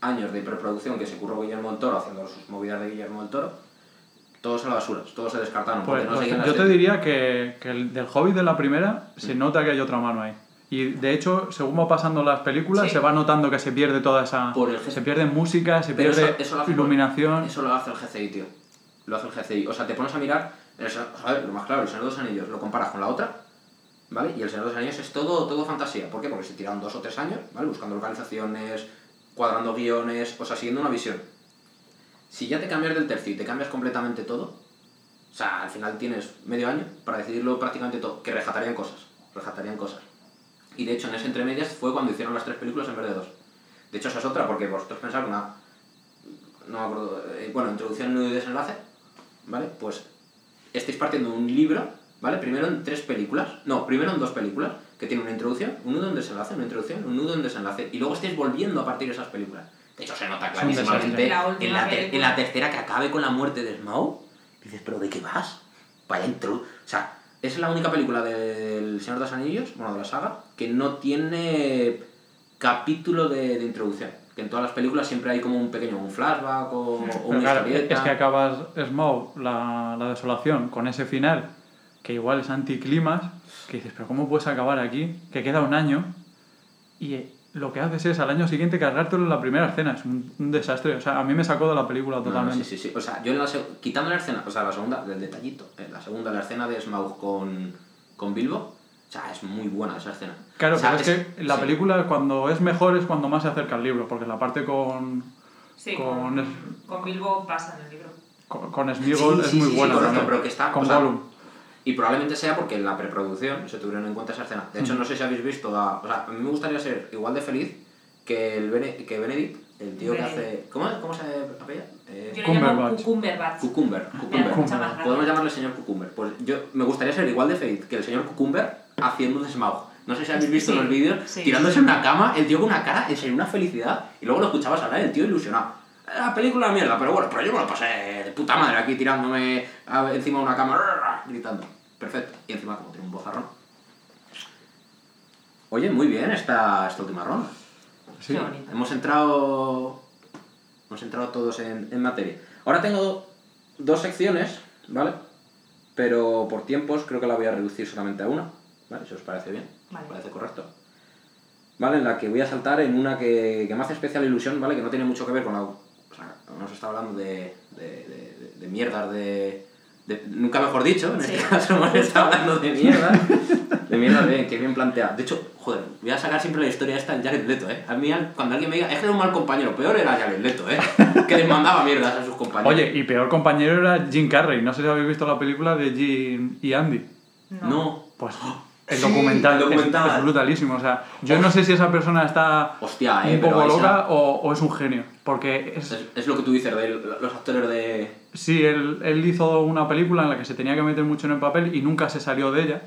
años de preproducción que se curró Guillermo del Toro haciendo sus movidas de Guillermo del Toro, todos a la basura, todos se descartaron. Pues, no pues, yo te estética. diría que, que el del Hobbit de la primera se Mm. nota que hay otra mano ahí. Y de hecho, según va pasando las películas, Sí. se va notando que se pierde toda esa. Por el se pierde música, se Pero pierde eso- eso lo iluminación. Eso lo hace el GCI, tío. Lo hace el GCI. O sea, te pones a mirar, el joder, lo más claro, el Señor de los Anillos lo comparas con la otra, ¿vale? Y el Señor de los Anillos es todo, todo fantasía. ¿Por qué? Porque se tiraron dos o tres años, ¿vale? Buscando localizaciones, cuadrando guiones, o sea, siguiendo una visión. Si ya te cambias del tercio y te cambias completamente todo, o sea, al final tienes medio año para decidirlo prácticamente todo, que rejatarían cosas, rejatarían cosas. Y de hecho, en ese entremedias fue cuando hicieron las tres películas en vez de dos. De hecho, esa es otra, porque vosotros pensáis que una no me acuerdo, eh, bueno, introducción, y desenlace, ¿vale? Pues estáis partiendo de un libro, ¿vale? Primero en tres películas, no, primero en dos películas, que tiene una introducción, un nudo, un desenlace, una introducción, un nudo, un desenlace, y luego estáis volviendo a partir de esas películas. De hecho, se nota clarísimamente. La en, la en la tercera que acabe con la muerte de Smaug, dices, ¿pero de qué vas? Vaya intro... O sea, es la única película del Señor de los Anillos, bueno, de la saga, que no tiene capítulo de, de introducción. Que en todas las películas siempre hay como un pequeño un flashback o, o una claro, historieta. es que acabas Smaug, la, la desolación, con ese final, que igual es anticlimas, que dices, pero ¿cómo puedes acabar aquí? Que queda un año y eh, lo que haces es al año siguiente cargártelo en la primera escena. Es un, un desastre. O sea, a mí me sacó de la película No, no, totalmente. sí, sí, sí. O sea, yo en la quitando la escena, o sea, la segunda, del detallito, eh, la segunda, la escena de Smaug con, con Bilbo, o sea, es muy buena esa escena. Claro, O sea, pero es, que la sí. película cuando es mejor es cuando más se acerca al libro, porque la parte con, Sí, Con con, es- con Bilbo pasa en el libro. con, con Sí, es muy sí, buena sí, correcto, pero que está- con o sea, Gollum. Y probablemente sea porque en la preproducción se tuvieron en cuenta esa escena. De hecho, Mm. no sé si habéis visto a... O sea, a mí me gustaría ser igual de feliz que, el Bene- que Benedict, el tío que Benedict. hace... ¿Cómo, cómo se apella? Eh, Yo le llamo Cumberbatch. Cucumberbatch. Cucumber. Cucumber. mucha más gracia. Podemos llamarle señor Cucumber. Pues yo me gustaría ser igual de feliz que el señor Cucumber haciendo un Smaug. No sé si habéis visto Sí, los vídeos, sí. tirándose en una cama, el tío con una cara, en serio, una felicidad. Y luego lo escuchabas hablar, el tío ilusionado. La película mierda, pero bueno, pero yo me lo pasé de puta madre aquí tirándome encima de una cama, gritando. Perfecto. Y encima como tiene un bozarrón. Oye, muy bien esta, esta última ronda. Sí. Qué bonito. Hemos entrado. Hemos entrado todos en, en materia. Ahora tengo dos secciones, ¿vale? Pero por tiempos creo que la voy a reducir solamente a una, ¿vale? Si os parece bien. Vale. ¿Os parece correcto? ¿Vale? En la que voy a saltar en una que, que me hace especial ilusión, ¿vale? Que no tiene mucho que ver con la. O sea, hemos estado hablando de, de, de, de- de mierdas de, de- Nunca mejor dicho, en este Sí. caso [LAUGHS] hemos estado hablando de mierdas. [LAUGHS] De mierdas bien, que bien planteada. De hecho, joder, voy a sacar siempre la historia esta en Jared Leto, ¿eh? A mí, cuando alguien me diga, es que era un mal compañero, peor era Jared Leto, ¿eh? Que les mandaba mierdas a sus compañeros. Oye, y peor compañero era Jim Carrey. No sé si habéis visto la película de Jim y Andy. no. Pues [GASPS] el Sí, documental, el es- documental. Es, brutalísimo. O sea, yo no sé si esa persona está Hostia, eh, un poco esa- loca o, o es un genio. Porque es, Es, es lo que tú dices de los actores de. Sí, él, él hizo una película en la que se tenía que meter mucho en el papel y nunca se salió de ella.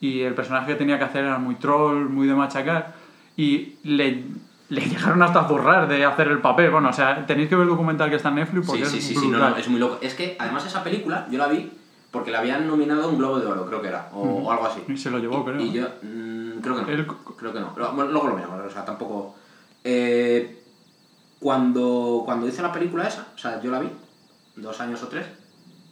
Y el personaje que tenía que hacer era muy troll, muy de machacar. Y le, le llegaron hasta a zurrar de hacer el papel. Bueno, o sea, tenéis que ver el documental que está en Netflix porque Sí, sí, es sí, sí, no, es muy loco. Es que además esa película yo la vi porque la habían nominado a un Globo de Oro, creo que era, o, algo así. Y se lo llevó, Y- creo. Y yo mm, creo que no. Creo que no. Bueno, luego lo miramos, o sea, tampoco. Eh, cuando, cuando hice la película esa, o sea, yo la vi, dos años o tres,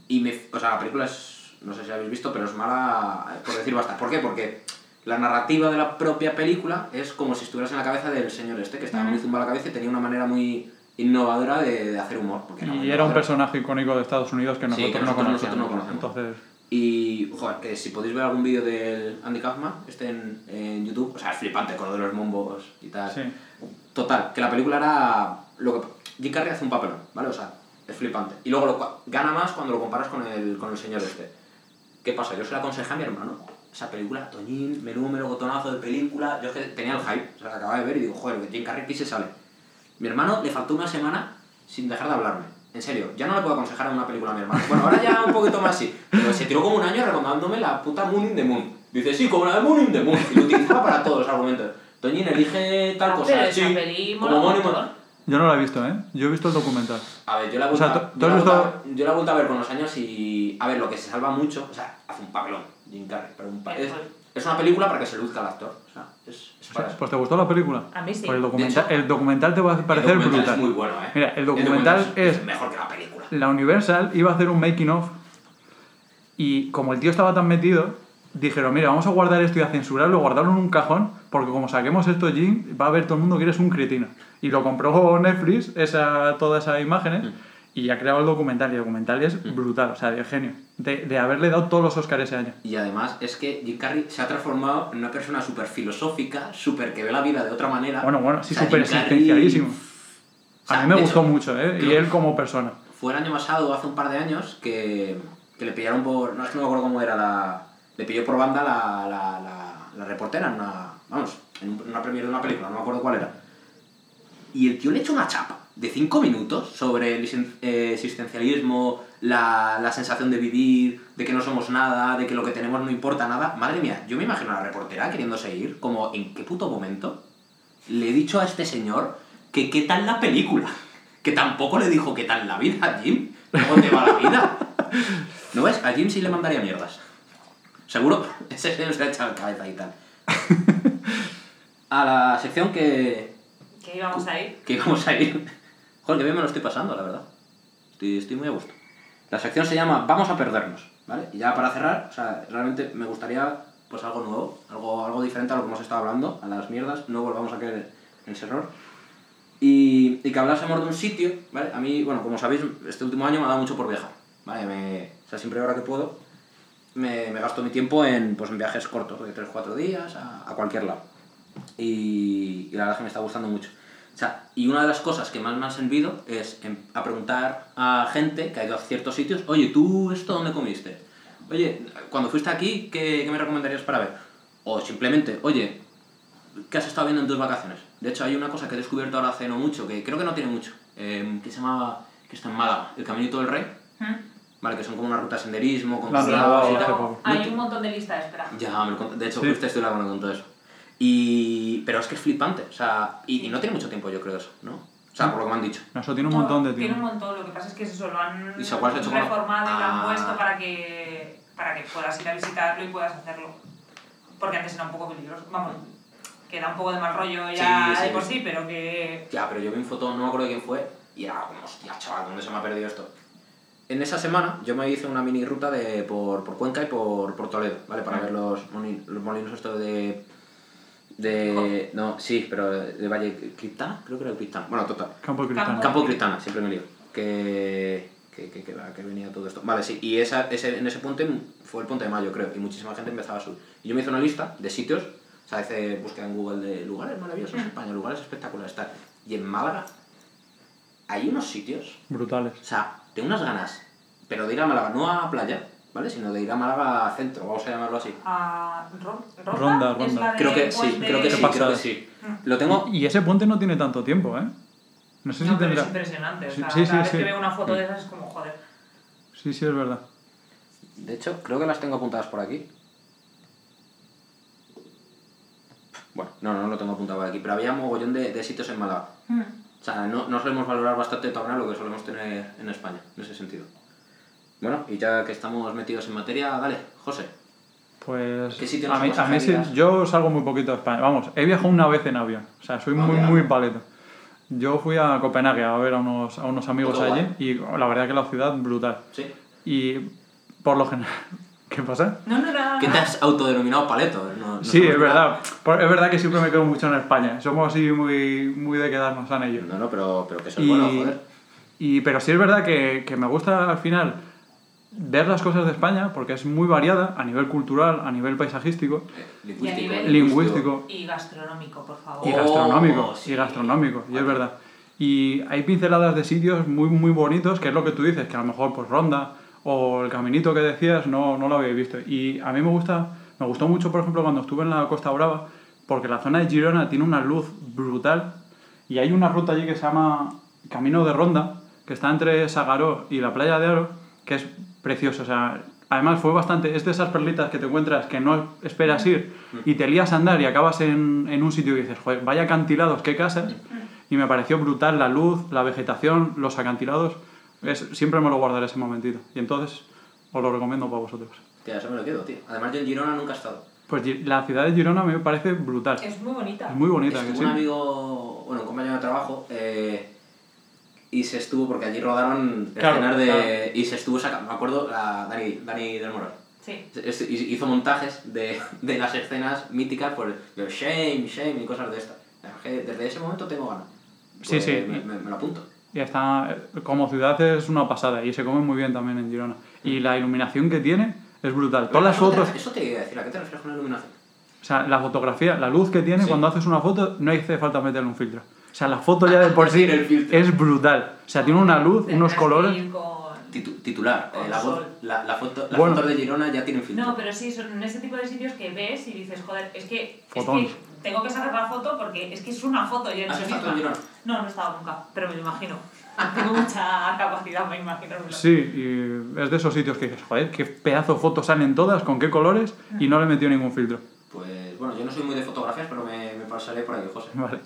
y me. O sea, la película es. No sé si la habéis visto, pero es mala, eh, por decir bastante. ¿Por qué? Porque la narrativa de la propia película es como si estuvieras en la cabeza del señor este, que estaba muy zumbado la cabeza y tenía una manera muy innovadora de, de hacer humor. Porque Y muy era un personaje icónico de Estados Unidos que Sí, nosotros, que no, nosotros- conocíamos. nosotros no conocemos. Entonces, Y, joder, que si podéis ver algún vídeo del Andy Kaufman, este en, en YouTube, o sea, es flipante con lo de los mombos y tal. sí. Total, que la película era. Lo que, Jim Carrey hace un papelón, ¿vale? O sea, es flipante. Y luego lo, gana más cuando lo comparas con el, con el señor este. ¿Qué pasa? Yo se lo aconsejé a mi hermano. esa película, Toñín, menudo melocotonazo de película. Yo es que tenía el hype, o sea, la acababa de ver y digo, joder, que Jim Carrey aquí se sale. Mi hermano le faltó una semana sin dejar de hablarme. En serio, ya no le puedo aconsejar a una película a mi hermano. Bueno, ahora ya un poquito más sí. Pero se tiró como un año recomendándome la puta Moon in the Moon. Dice, sí, como la de Moon in the Moon. Y lo utilizaba para todos los argumentos. Toñín, elige tal cosa. pero Sí, esa peli como. Yo no la he visto, ¿eh? Yo he visto el documental. A ver, yo la he O sea, vuelto, a- ¿tú- tú yo la has he vuelto visto- a- yo la he vuelto a ver con los años y... A ver, lo que se salva mucho, o sea, hace un papelón, Jim Carrey, pero un pa- es, es una película para que se luzca el actor, o sea, es, es para eso. Pues te gustó la película. A mí sí. Pues el documental, hecho, el documental te va a parecer el documental brutal. es muy bueno, ¿eh? Mira, el documental es- mejor que la película. La Universal iba a hacer un making of y como el tío estaba tan metido, dijeron, mira, vamos a guardar esto y a censurarlo, guardarlo en un cajón, porque como saquemos esto, Jim, va a ver todo el mundo que eres un cretino. Y lo compró Netflix, esa, todas esas imágenes, Mm. y ha creado el documental. Y el documental es brutal, o sea, de genio. De, de haberle dado todos los Oscars ese año. Y además es que Jim Carrey se ha transformado en una persona súper filosófica, súper que ve la vida de otra manera. Bueno, bueno, sí, O sea, súper Carrey- existencialísimo. o sea, A mí me gustó hecho, mucho, ¿eh? Y él como persona. Fue el año pasado, hace un par de años, que, que le pillaron por. No es que no me acuerdo cómo era la. Le pilló por banda la, la, reportera en una. Vamos, en un- en una premiere de una película, no me acuerdo cuál era. Y el tío le echó una chapa de 5 minutos sobre el eh, existencialismo, la, la sensación de vivir, de que no somos nada, de que lo que tenemos no importa nada. Madre mía, yo me imagino a la reportera queriéndose ir, como en qué puto momento le he dicho a este señor que qué tal la película. Que tampoco le dijo qué tal la vida Jim. ¿Cómo te va la vida? ¿No ves? A Jim sí le mandaría mierdas. Seguro, [LAUGHS] ese se le ha echado la cabeza y tal. [LAUGHS] A la sección que, Que íbamos a ir. que íbamos a ir. Joder, que bien me lo estoy pasando, la verdad. Estoy, estoy muy a gusto. La sección se llama Vamos a perdernos, ¿vale? Y ya para cerrar, o sea, realmente me gustaría pues algo nuevo, algo, algo diferente a lo que hemos estado hablando, a las mierdas, no volvamos a caer en ese error. Y, y que hablásemos de un sitio, ¿vale? A mí, bueno, como sabéis, este último año me ha dado mucho por viajar, ¿vale? Me, o sea, siempre ahora que puedo, me, me gasto mi tiempo en, pues, en viajes cortos, de 3-4 días, a, a cualquier lado. Y, y la verdad es que me está gustando mucho. O sea, y una de las cosas que más me han servido es em- a preguntar a gente que ha ido a ciertos sitios, oye, ¿tú esto dónde comiste? Oye, cuando fuiste aquí, ¿qué, qué me recomendarías para ver? O simplemente, oye, ¿qué has estado viendo en tus vacaciones? De hecho, hay una cosa que he descubierto ahora hace no mucho, que creo que no tiene mucho, em, que se llama, que está en Málaga, El Caminito del Rey, ¿Mm? ¿Vale? Que son como una ruta de senderismo, con tal. poco. hay un montón de lista de espera. Ya, me lo de hecho, Sí. fuiste estoy la con todo eso. Y... Pero es que es flipante, o sea, y, y no tiene mucho tiempo yo creo eso, ¿no? O sea, por lo que me han dicho. Eso tiene un No, montón de Tiene un tiempo. montón, lo que pasa es que eso lo han ¿Y has hecho con- reformado y lo han Ah. puesto para que, para que puedas ir a visitarlo y puedas hacerlo. Porque antes era un poco peligroso. Vamos, que da un poco de mal rollo ya Sí, sí. de por sí, pero que. Ya, pero yo vi un foto, no me acuerdo de quién fue, y era como, hostia, chaval, ¿dónde se me ha perdido esto? En esa semana yo me hice una mini ruta de, por, por Cuenca y por, por Toledo, ¿vale? Para Ah. ver los, moni- los molinos estos de... de no, sí, pero de Valle Criptana, creo que era el Criptana. Bueno, total. Campo de Cristán. Campo. Criptana, siempre me lío. Que, que, que, que, que venía todo esto. Vale, sí, y esa, ese, en ese puente fue el puente de mayo, creo, y muchísima gente empezaba a subir. Y yo me hice una lista de sitios, o sea, hice búsqueda en Google de lugares maravillosos en España, lugares espectaculares, tal. Y en Málaga hay unos sitios, Brutales. o sea, tengo unas ganas, pero de ir a Málaga, no a playa, ¿vale? Sino de ir a Málaga centro, vamos a llamarlo así. a Ron- Ronda, Ronda, es Ronda. la de Creo que sí, puente- creo que sí, creo pasada. que sí. Lo tengo... Y ese puente no tiene tanto tiempo, ¿eh? No sé si No, pero tendrá. es impresionante. O Sí, sea, sí, cada sí, vez sí. que veo una foto de esas es como, joder. Sí, sí, es verdad. De hecho, creo que las tengo apuntadas por aquí. Bueno, no, no lo tengo apuntado por aquí, pero había mogollón de, de sitios en Málaga. Mm. O sea, no, no solemos valorar bastante todavía lo que solemos tener en España, en ese sentido. Bueno, y ya que estamos metidos en materia, dale, José. Pues ¿Qué sitio a mí, a mí sí, yo salgo muy poquito de España. Vamos, he viajado una vez en avión. O sea, soy muy, Vaya. muy paleto. Yo fui a Copenhague a ver a unos, a unos amigos allí y la verdad que la ciudad brutal. ¿Sí? Y por lo general... ¿Qué pasa? No, no, no. ¿Qué te has autodenominado paleto? No- no Sí, es nada. verdad. Por- Es verdad que siempre me quedo mucho en España. Somos así muy, muy de quedarnos en ello. No, no, pero, pero que eso es Y, bueno, joder. y- pero sí es verdad que, que me gusta al final ver las cosas de España porque es muy variada a nivel cultural, a nivel paisajístico Lingüístico. nivel- lingüístico. Y gastronómico, por favor. y Oh, gastronómico. sí. Y gastronómico, y es verdad. Y hay pinceladas de sitios muy, muy bonitos, que es lo que tú dices, que a lo mejor pues Ronda o el caminito que decías no, no lo habéis visto. Y a mí me gusta Me gustó mucho, por ejemplo, cuando estuve en la Costa Brava, porque la zona de Girona tiene una luz brutal y hay una ruta allí que se llama Camino de Ronda, que está entre Sagaró y la playa de Aro, que es precioso. O sea, además fue bastante. Es de esas perlitas que te encuentras que no esperas ir y te lías a andar y acabas en, en un sitio y dices, joder, vaya acantilados, qué casas. Y me pareció brutal la luz, la vegetación, los acantilados. Es, siempre me lo guardaré ese momentito. Y entonces os lo recomiendo para vosotros. Tío, eso me lo quedo, tío. Además, yo en Girona nunca he estado. Pues la ciudad de Girona me parece brutal. Es muy bonita. Es muy bonita, que Estuvo sí. un amigo, bueno, un compañero de trabajo, eh, y se estuvo, porque allí rodaron Claro, escenas de... claro. Y se estuvo sacando, me acuerdo, la Dani, Dani del Moral. Sí. Hizo montajes de, [LAUGHS] de las escenas míticas por el shame, shame y cosas de estas. Es que Desde ese momento tengo ganas. Sí, Pues sí. Me, me- me lo apunto. Y está, como ciudad es una pasada y se come muy bien también en Girona. Y la iluminación que tiene es brutal. Todas las fotos, Eso te iba a decir, ¿a qué te refieres con la iluminación? o sea, la fotografía, la luz que tiene Sí. cuando haces una foto, no hace falta meterle un filtro. O sea, la foto ya de por [LAUGHS] sí es brutal. O sea, tiene una luz, unos colores. con- Titu- titular. eh, la, voz- sol. la, la foto, las Bueno. fotos de Girona ya tienen filtro. No, pero sí, son ese tipo de sitios que ves y dices, joder, es que, es Fotón. que tengo que sacar la foto porque es que es una foto y en ¿Has sí estado misma. en Girona? No, no he estado nunca, pero me lo imagino. [LAUGHS] Tengo mucha capacidad para imaginármelo. Sí, y es de esos sitios que dices, joder, qué pedazo de fotos salen todas, con qué colores, y no le he metido ningún filtro. Pues bueno, yo no soy muy de fotografías, pero me, me pasaré por ahí, José. Vale.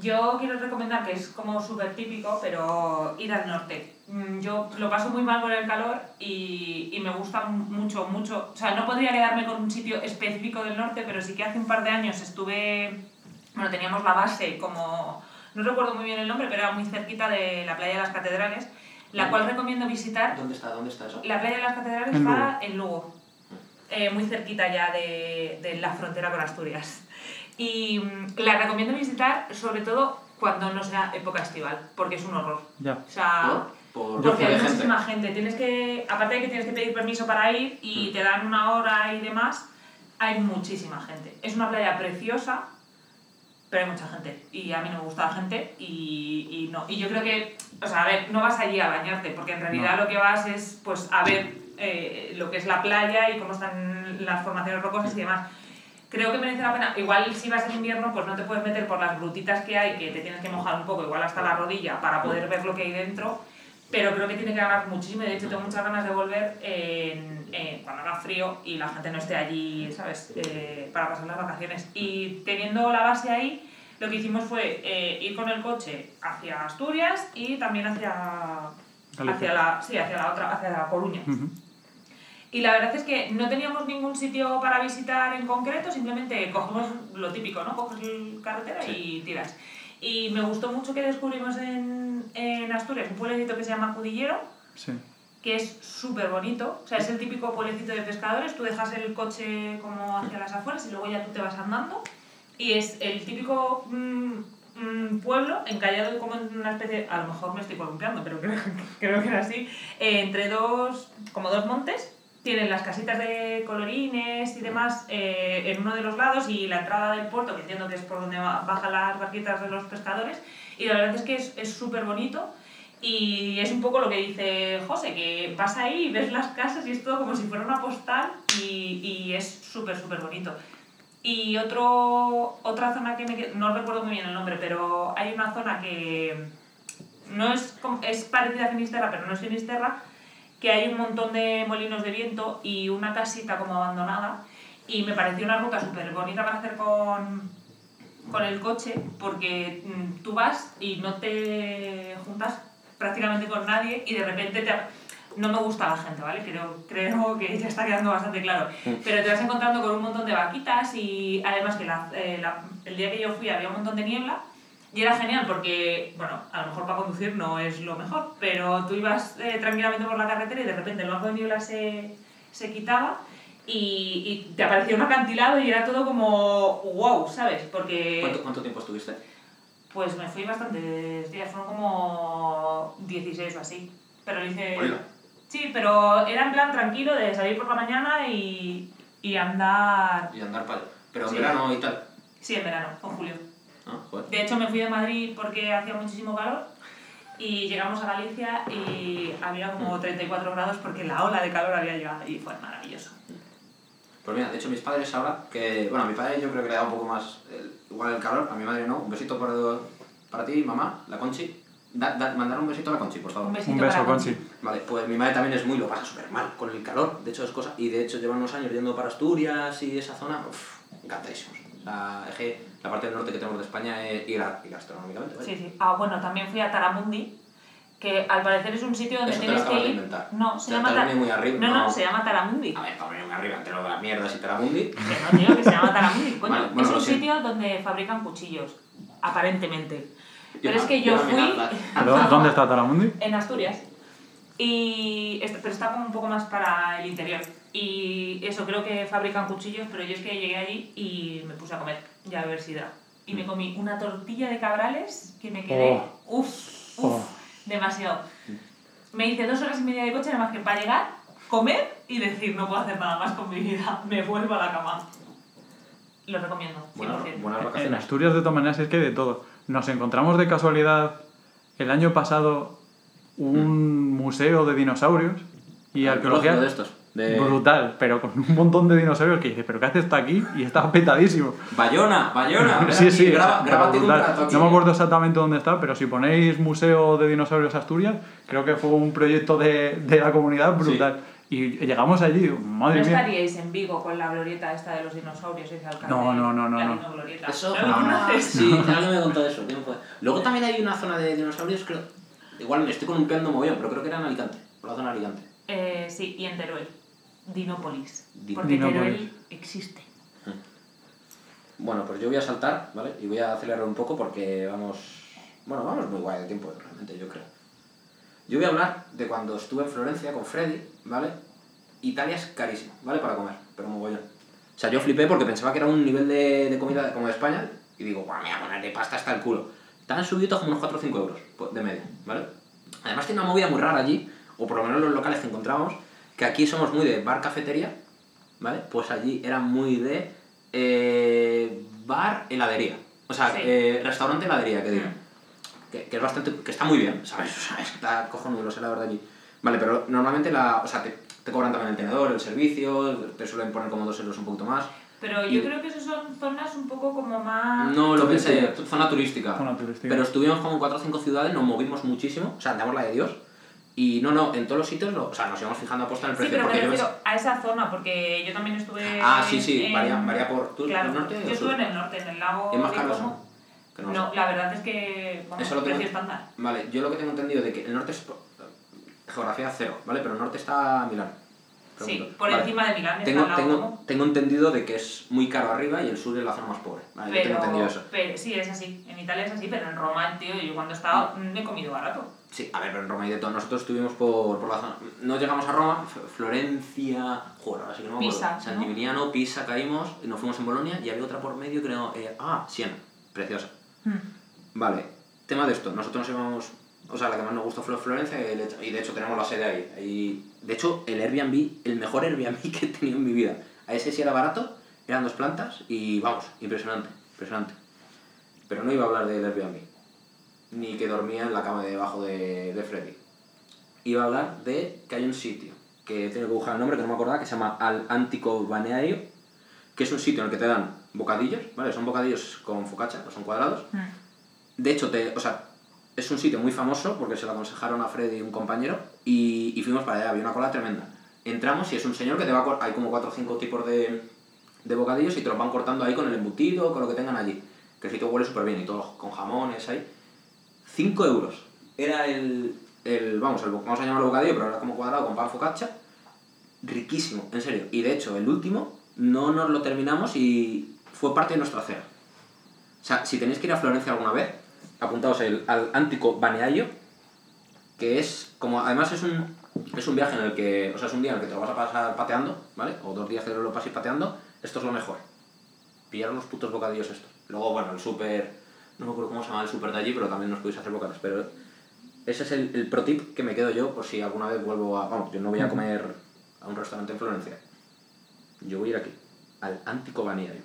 Yo quiero recomendar que es como súper típico, pero ir al norte. Mm, Yo lo paso muy mal con el calor y, y me gusta mucho, mucho. O sea, no podría quedarme con un sitio específico del norte, pero sí que hace un par de años estuve. Bueno, teníamos la base como. No recuerdo muy bien el nombre, pero era muy cerquita de la playa de las Catedrales, la cual recomiendo visitar. ¿Dónde está, dónde está eso? La playa de las Catedrales En está en Lugo, eh, muy cerquita ya de, de la frontera con Asturias. Y mm, la recomiendo visitar sobre todo cuando no sea época estival, porque es un horror. Ya. O sea, ¿Por? Por porque hay muchísima gente. Tienes que, aparte de que tienes que pedir permiso para ir y Mm. te dan una hora y demás, hay muchísima gente. Es una playa preciosa, pero hay mucha gente. Y a mí no me gusta la gente y, y no. Y yo creo que, o sea, a ver, no vas allí a bañarte, porque en realidad No. lo que vas es pues a ver eh, lo que es la playa y cómo están las formaciones rocosas y demás. Creo que merece la pena. Igual si vas en invierno, pues no te puedes meter por las grutitas que hay, que te tienes que mojar un poco, igual hasta la rodilla, para poder ver lo que hay dentro. Pero creo que tiene que ganar muchísimo de hecho tengo muchas ganas de volver en, en- cuando haga frío y la gente no esté allí, ¿sabes? Eh, para pasar las vacaciones. Y teniendo la base ahí, lo que hicimos fue eh, ir con el coche hacia Asturias y también hacia, hacia, la, sí, hacia la otra, hacia la Coruña. Ujú. Y la verdad es que no teníamos ningún sitio para visitar en concreto, simplemente cogemos lo típico, ¿no? Coges el carretera y tiras. Y me gustó mucho que descubrimos en, en Asturias un pueblecito que se llama Cudillero, Sí. que es súper bonito. O sea, es el típico pueblecito de pescadores. Tú dejas el coche como hacia las afueras y luego ya tú te vas andando. Y es el típico mm, mm, pueblo encallado como en una especie, a lo mejor me estoy columpiando, pero [LAUGHS] creo, creo que era así, eh, entre dos, como dos montes. Tienen las casitas de colorines y demás eh, en uno de los lados y la entrada del puerto, que entiendo que es por donde bajan las barquitas de los pescadores. Y la verdad es que es súper bonito. Y es un poco lo que dice José, que vas ahí y ves las casas y es todo como si fuera una postal y, y es súper, súper bonito. Y otro, otra zona que me no recuerdo muy bien el nombre, pero hay una zona que no es, es parecida a Finisterra, pero no es Finisterra, que hay un montón de molinos de viento y una casita como abandonada. Y me pareció una ruta súper bonita para hacer con, con el coche porque mm, tú vas y no te juntas prácticamente con nadie y de repente te... No me gusta la gente, ¿vale? Creo, creo que ya está quedando bastante claro. Pero te vas encontrando con un montón de vaquitas y además que la- eh, la- el día que yo fui había un montón de niebla y era genial porque, bueno, a lo mejor para conducir no es lo mejor, pero tú ibas eh, tranquilamente por la carretera y de repente el banco de niebla se, se quitaba y, y te aparecía un acantilado y era todo como wow, ¿sabes? Porque ¿Cuánto, cuánto tiempo estuviste? pues me fui bastantes días, fueron como 16 o así. Pero lo hice... Sí, pero era en plan tranquilo de salir por la mañana y, y andar... Y andar para. Pero en Sí. verano y tal. Sí, en verano, en julio. Ah. De hecho, me fui de Madrid porque hacía muchísimo calor y llegamos a Galicia y había como 34 grados porque la ola de calor había llegado y fue maravilloso. Pues mira, de hecho mis padres ahora, que, bueno, a mi padre yo creo que le da un poco más, el- igual el calor, a mi madre no, un besito para, para ti, mamá, la Conchi. Da, da- mandar un besito a la Conchi, por favor. Un besito Un beso, para Conchi. Vale, pues mi madre también es muy, lo pasa súper mal con el calor, de hecho es cosa, y de hecho llevan unos años yendo para Asturias y esa zona, uff, encantadísimos. La, es que la parte del norte que tenemos de España es, y, gra- y gastronómicamente, vaya. Sí, sí. Ah, bueno, también fui a Taramundi, que al parecer es un sitio donde Eso te lo tienes que acabas de ir. inventar. No, se Te- llama te Tar- viene muy arriba, No, no, no. se llama Taramundi. A ver, para venir arriba, entre lo de las mierdas y Teramundi. [LAUGHS] Que no, tío, que se llama Taramundi, coño. Vale, bueno, es un sitio donde fabrican cuchillos, aparentemente. Yo Pero no- es que yo fui nada. [LAUGHS] ¿Pero ¿Dónde está Taramundi? en Asturias. Y pero está como un poco más para el interior. Y eso, creo que fabrican cuchillos, pero yo es que llegué allí y me puse a comer, ya a ver si da. Y me comí una tortilla de cabrales que me quedé, uff, uff, Oh. demasiado. Me hice dos horas y media de coche nada más que para llegar, comer y decir, no puedo hacer nada más con mi vida, me vuelvo a la cama. Lo recomiendo, 100%. Buenas, buenas En vacaciones. Asturias, de todas maneras, es que hay de todo. Nos encontramos de casualidad el año pasado un museo de dinosaurios y arqueología de estos. De brutal, pero con un montón de dinosaurios que dices, ¿pero qué hace está aquí? Y está petadísimo. Bayona, Bayona. [LAUGHS] Sí, sí, graba, grábate un rato aquí. No me acuerdo exactamente dónde está, pero si ponéis Museo de Dinosaurios Asturias, creo que fue un proyecto de, de la comunidad brutal. Y llegamos allí, madre ¿No mía. estaríais en Vigo con la glorieta esta de los dinosaurios ese alcalde? No, no, no, no, La no. dinoglorieta. Eso, ¿No lo conoces? Sí, alguien me contó eso. ¿quién fue? Luego también hay una zona de dinosaurios, creo. Igual me estoy columpiando mogollón, pero creo que era en Alicante. Por la zona de Alicante. Eh, sí, y en Teruel. Dinópolis. Di- Porque Dinópolis. Teruel existe. Bueno, pues yo voy a saltar, ¿vale? Y voy a acelerar un poco porque vamos. Bueno, vamos muy guay de tiempo, realmente, yo creo. Yo voy a hablar de cuando estuve en Florencia con Freddy, ¿vale? Italia es carísimo, ¿vale? Para comer, pero mogollón. O sea, yo flipé porque pensaba que era un nivel de, de comida como de España y digo, guau, me voy a poner de pasta hasta el culo. Estaban subidos como unos 4 o 5 euros pues, de media, ¿vale? Además tiene una movida muy rara allí, o por lo menos los locales que encontramos, que aquí somos muy de bar-cafetería, ¿vale? Pues allí eran muy de eh, bar-heladería. O sea, Sí. eh, restaurante-heladería, que digo. Mm. Que, que es bastante, que está muy bien, ¿sabes? [LAUGHS] O sea, está cojonudo los helados de allí. Vale, pero normalmente la, o sea, te, te cobran también el tenedor, el servicio, te suelen poner como dos euros un poquito más. Pero Y- yo creo que esas son zonas un poco como más... No lo pensé, zona turística. Zona turística. Pero estuvimos como en cuatro o cinco ciudades, nos movimos muchísimo, o sea, damos la de Dios. Y no, no, en todos los sitios, lo- o sea, nos íbamos fijando a posta en el Sí, precio. pero me me- refiero a esa zona, porque yo también estuve... Ah, sí, sí, en- varía, varía por... ¿Tú, Claro, el norte yo estuve en el norte, en el lago ¿Es más caro eso? Que no, No, la verdad es que, vamos, Eso lo tengo- precio estándar. Vale, yo lo que tengo entendido de que el norte es geografía cero, ¿vale? Pero el norte está Milán. Sí, por Vale. encima de Milán Tengo, tengo, Como. tengo entendido de que es muy caro arriba y el sur es la zona más pobre. Vale, yo tengo Pero, entendido eso. pero sí, es así. En Italia es así, pero en Roma, tío, yo cuando he estado Mm. mm, he comido barato. Sí, a ver, pero en Roma y de todo. Nosotros estuvimos por, por la zona. No llegamos a Roma, Florencia. Joder, ahora sí que no me acuerdo. Pisa, San ¿no? Gimignano, Pisa, caímos, y nos fuimos en Bolonia y había otra por medio, creo. eh, ah, Siena, preciosa. Mm. Vale, tema de esto. Nosotros nos íbamos. O sea, la que más nos gustó fue Florencia y de hecho- y tenemos la sede ahí. ahí. De hecho, el Airbnb, el mejor Airbnb [LAUGHS] que he tenido en mi vida. A ese sí era barato, eran dos plantas y vamos, impresionante, impresionante. Pero no iba a hablar del Airbnb, ni que dormía en la cama de debajo de, de Freddy. Iba a hablar de que hay un sitio, que tengo que buscar el nombre, que no me acordaba, que se llama Al Antico Balneario, que es un sitio en el que te dan bocadillos, ¿vale? Son bocadillos con focaccia, no son cuadrados. Mm. De hecho, te, o sea, es un sitio muy famoso porque se lo aconsejaron a Freddy y un compañero y, y fuimos para allá, había una cola tremenda. Entramos y es un señor que te va a hay como cuatro o cinco tipos de, de bocadillos y te los van cortando ahí con el embutido, con lo que tengan allí. Que el sitio huele súper bien y todo con jamones ahí. 5 euros. Era el, el vamos, el, vamos a llamarlo bocadillo, pero era como cuadrado con pan focaccia. Riquísimo, en serio. Y de hecho, el último no nos lo terminamos y fue parte de nuestra cena. O sea, si tenéis que ir a Florencia alguna vez, apuntaos al Antico Baneaio, que es como, además es un, es un viaje en el que, o sea, es un día en el que te lo vas a pasar pateando, ¿vale? O dos días que lo paséis pateando, esto es lo mejor. Pillaron los putos bocadillos estos. Luego, bueno, el súper, no me acuerdo cómo se llama el súper de allí, pero también nos podéis hacer bocadillos, pero ese es el, el pro tip que me quedo yo por si alguna vez vuelvo a, vamos, yo no voy a comer a un restaurante en Florencia. Yo voy a ir aquí, al Antico Baneaio.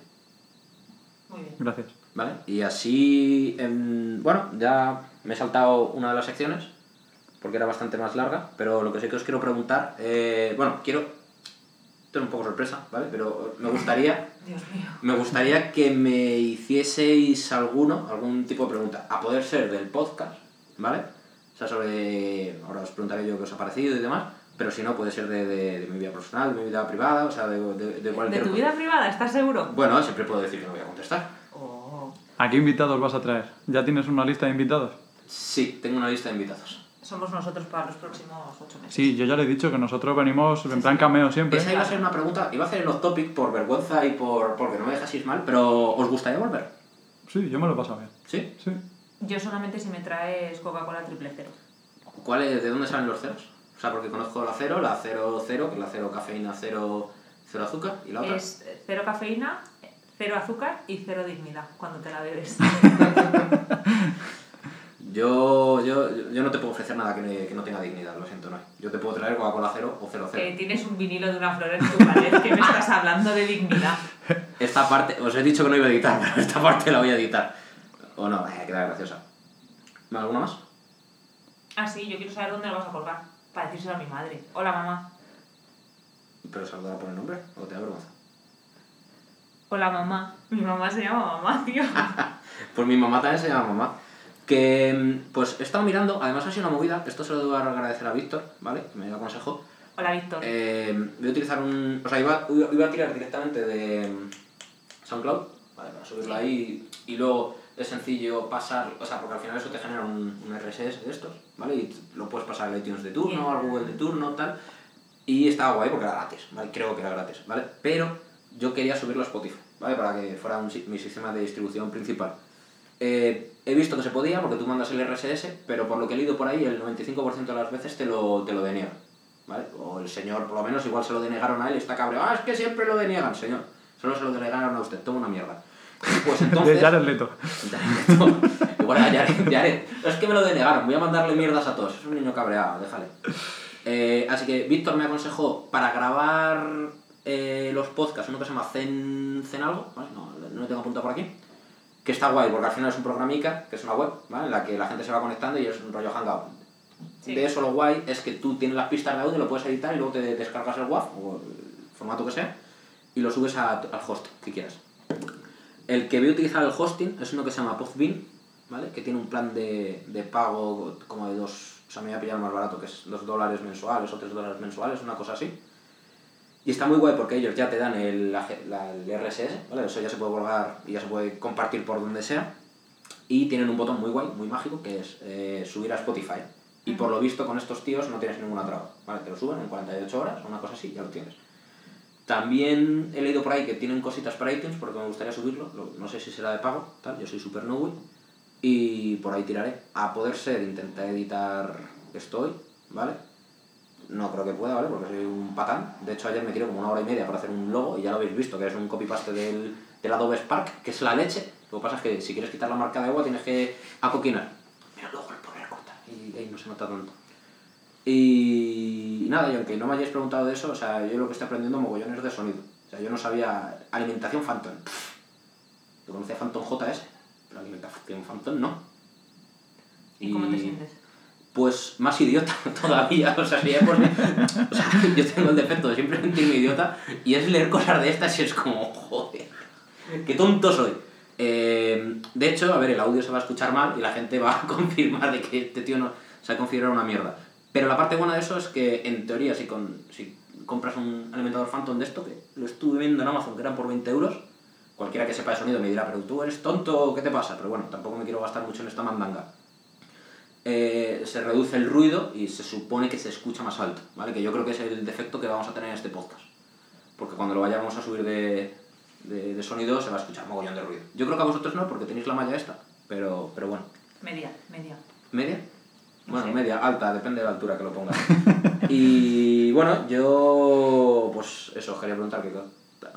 Muy bien. Gracias. ¿Vale? Y así, em, bueno, ya me he saltado una de las secciones, porque era bastante más larga, pero lo que sí que os quiero preguntar, eh, bueno, quiero... Tengo esto es un poco sorpresa, ¿vale? Pero me gustaría, Dios mío. me gustaría que me hicieseis alguno, algún tipo de pregunta, a poder ser del podcast, ¿vale? O sea, sobre, ahora os preguntaré yo qué os ha parecido y demás, pero si no, puede ser de, de, de mi vida personal, de mi vida privada, o sea, de, de, de ¿De cualquier tu vida privada? ¿Estás seguro? Bueno, siempre puedo decir que no voy a contestar. Oh. ¿A qué invitados vas a traer? ¿Ya tienes una lista de invitados? Sí, tengo una lista de invitados. Somos nosotros para los próximos ocho meses. Sí, yo ya le he dicho que nosotros venimos en plan cameo siempre. Esa iba a ser una pregunta, iba a hacer el off topic por vergüenza y por porque no me dejaseis mal, pero ¿os gustaría volver? Sí, yo me lo he pasado bien. ¿Sí? Sí. Yo solamente si me traes Coca-Cola triple cero. ¿Cuál es, ¿De dónde salen los ceros? O sea, porque conozco la cero, la cero cero, que es la cero cafeína, cero, cero azúcar, y la otra. Es cero cafeína, cero azúcar y cero dignidad cuando te la bebes. [LAUGHS] Yo, yo, yo no te puedo ofrecer nada que, ne- que no tenga dignidad, lo siento, no. Yo te puedo traer Coca-Cola cero o cero que cero. tienes un vinilo de una flor en tu pared que me estás hablando de dignidad. [LAUGHS] Esta parte, os he dicho que no iba a editar, pero esta parte la voy a editar. O no, queda graciosa. ¿Alguna más? Ah, sí, yo quiero saber dónde lo vas a colgar. Para decírselo a mi madre. Hola, mamá. ¿Pero saludar por el nombre o te da vergüenza? Hola, mamá. Mi mamá se llama mamá, tío. [LAUGHS] Pues mi mamá también se llama mamá. Que, mm, pues he estado mirando, además ha sido una movida, esto se lo debo agradecer a Víctor, ¿vale? Que me dio aconsejó. Hola, Víctor. Eh, voy a utilizar un. O sea, iba, iba a tirar directamente de mm, SoundCloud, ¿vale? Para subirlo Sí. ahí y luego es sencillo pasar, o sea, porque al final eso te genera un, un RSS de estos, ¿vale? Y lo puedes pasar al iTunes de turno, Bien. al Google de turno, tal. Y estaba guay porque era gratis, ¿vale? Creo que era gratis, ¿vale? Pero yo quería subirlo a Spotify, ¿vale? Para que fuera un mi sistema de distribución principal. Eh, he visto que se podía porque tú mandas el RSS, pero por lo que he leído por ahí, el 95% de las veces te lo, te lo deniegan. ¿Vale? O el señor, por lo menos, igual se lo denegaron a él y está cabreado. Ah, es que siempre lo deniegan, señor. Solo se lo denegaron a usted, toma una mierda. [LAUGHS] Pues De entonces. Jared Leto. [LAUGHS] Igual a Jared, Jared. Es que me lo denegaron, voy a mandarle mierdas a todos. Es un niño cabreado, déjale. Eh, así que Víctor me aconsejó para grabar eh, los podcasts, uno que se llama Zen, Zen algo, ¿vale? No, no lo tengo apuntado por aquí. Que está guay, porque al final es un programica, que es una web, ¿vale? En la que la gente se va conectando y es un rollo hangout. Sí. De eso lo guay es que tú tienes las pistas de audio, lo puedes editar y luego te descargas el WAV o el formato que sea y lo subes a- al host que quieras. El que voy a utilizar el hosting es uno que se llama Podbean, ¿vale? Que tiene un plan de, de pago como de dos... O sea, me voy a pillar más barato, que es dos dólares mensuales o tres dólares mensuales, una cosa así. Y está muy guay porque ellos ya te dan el, RSS, ¿vale? Eso ya se puede colgar y ya se puede compartir por donde sea. Y tienen un botón muy guay, muy mágico, que es eh, subir a Spotify. Y por lo visto con estos tíos no tienes ninguna traba, ¿vale? Te lo suben en 48 horas, una cosa así, ya lo tienes. También he leído por ahí que tienen cositas para iTunes porque me gustaría subirlo. lo- No sé si será de pago, tal. Yo soy super noob y por ahí tiraré. A poder ser, intentar editar estoy, ¿vale? No creo que pueda, ¿vale? Porque soy un patán. De hecho, ayer me tiré como una hora y media para hacer un logo y ya lo habéis visto, que es un copy-paste del, del Adobe Spark, que es la leche. Lo que pasa es que si quieres quitar la marca de agua tienes que acoquinar. Pero luego el poder cortar y ahí no se nota tanto. Y nada, y aunque no me hayáis preguntado de eso, o sea, yo lo que estoy aprendiendo mogollones de sonido. O sea, yo no sabía alimentación Phantom. Yo conocía Phantom JS, pero alimentación Phantom no. ¿Y cómo te sientes? Pues más idiota [LAUGHS] todavía, o sea, ya por- o [LAUGHS] yo tengo el defecto de siempre sentirme idiota y es leer cosas de estas y es como, joder, qué tonto soy. Eh, de hecho, a ver, el audio se va a escuchar mal y la gente va a [LAUGHS] confirmar de que este tío no se ha configurado una mierda. Pero la parte buena de eso es que, en teoría, si, con, si compras un alimentador Phantom de esto, que lo estuve viendo en Amazon, que eran por 20 euros, cualquiera que sepa de sonido me dirá, pero tú eres tonto, ¿qué te pasa? Pero bueno, tampoco me quiero gastar mucho en esta mandanga. Eh, se reduce el ruido y se supone que se escucha más alto, ¿vale? Que yo creo que es el defecto que vamos a tener en este podcast. Porque cuando lo vayamos a subir de, de, de sonido se va a escuchar mogollón de ruido. Yo creo que a vosotros no, porque tenéis la malla esta, pero, pero bueno. Media, media. ¿Media? No Bueno, media, alta, depende de la altura que lo pongas. [LAUGHS] y bueno, yo pues eso, os quería preguntar qué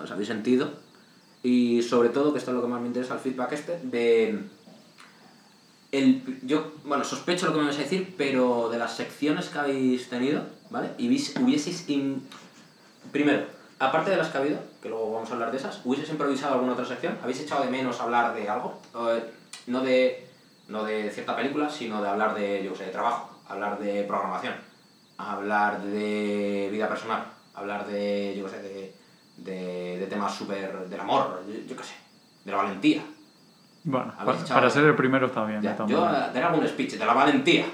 os habéis sentido. Y sobre todo, que esto es lo que más me interesa, el feedback este, de... El, yo, bueno, sospecho lo que me vais a decir, pero de las secciones que habéis tenido, ¿vale? Y hubieseis... im- Primero, aparte de las que ha habido, que luego vamos a hablar de esas, ¿hubieseis improvisado alguna otra sección? ¿Habéis echado de menos hablar de algo? Eh, no de no de cierta película, sino de hablar de, yo sé, de trabajo, hablar de programación, hablar de vida personal, hablar de, yo sé, de, de, de temas súper del amor, yo, yo qué sé, de la valentía. Bueno, Habéis pa- echado- para ser el primero está bien. Ya, yo eh, daré algún speech de la valentía.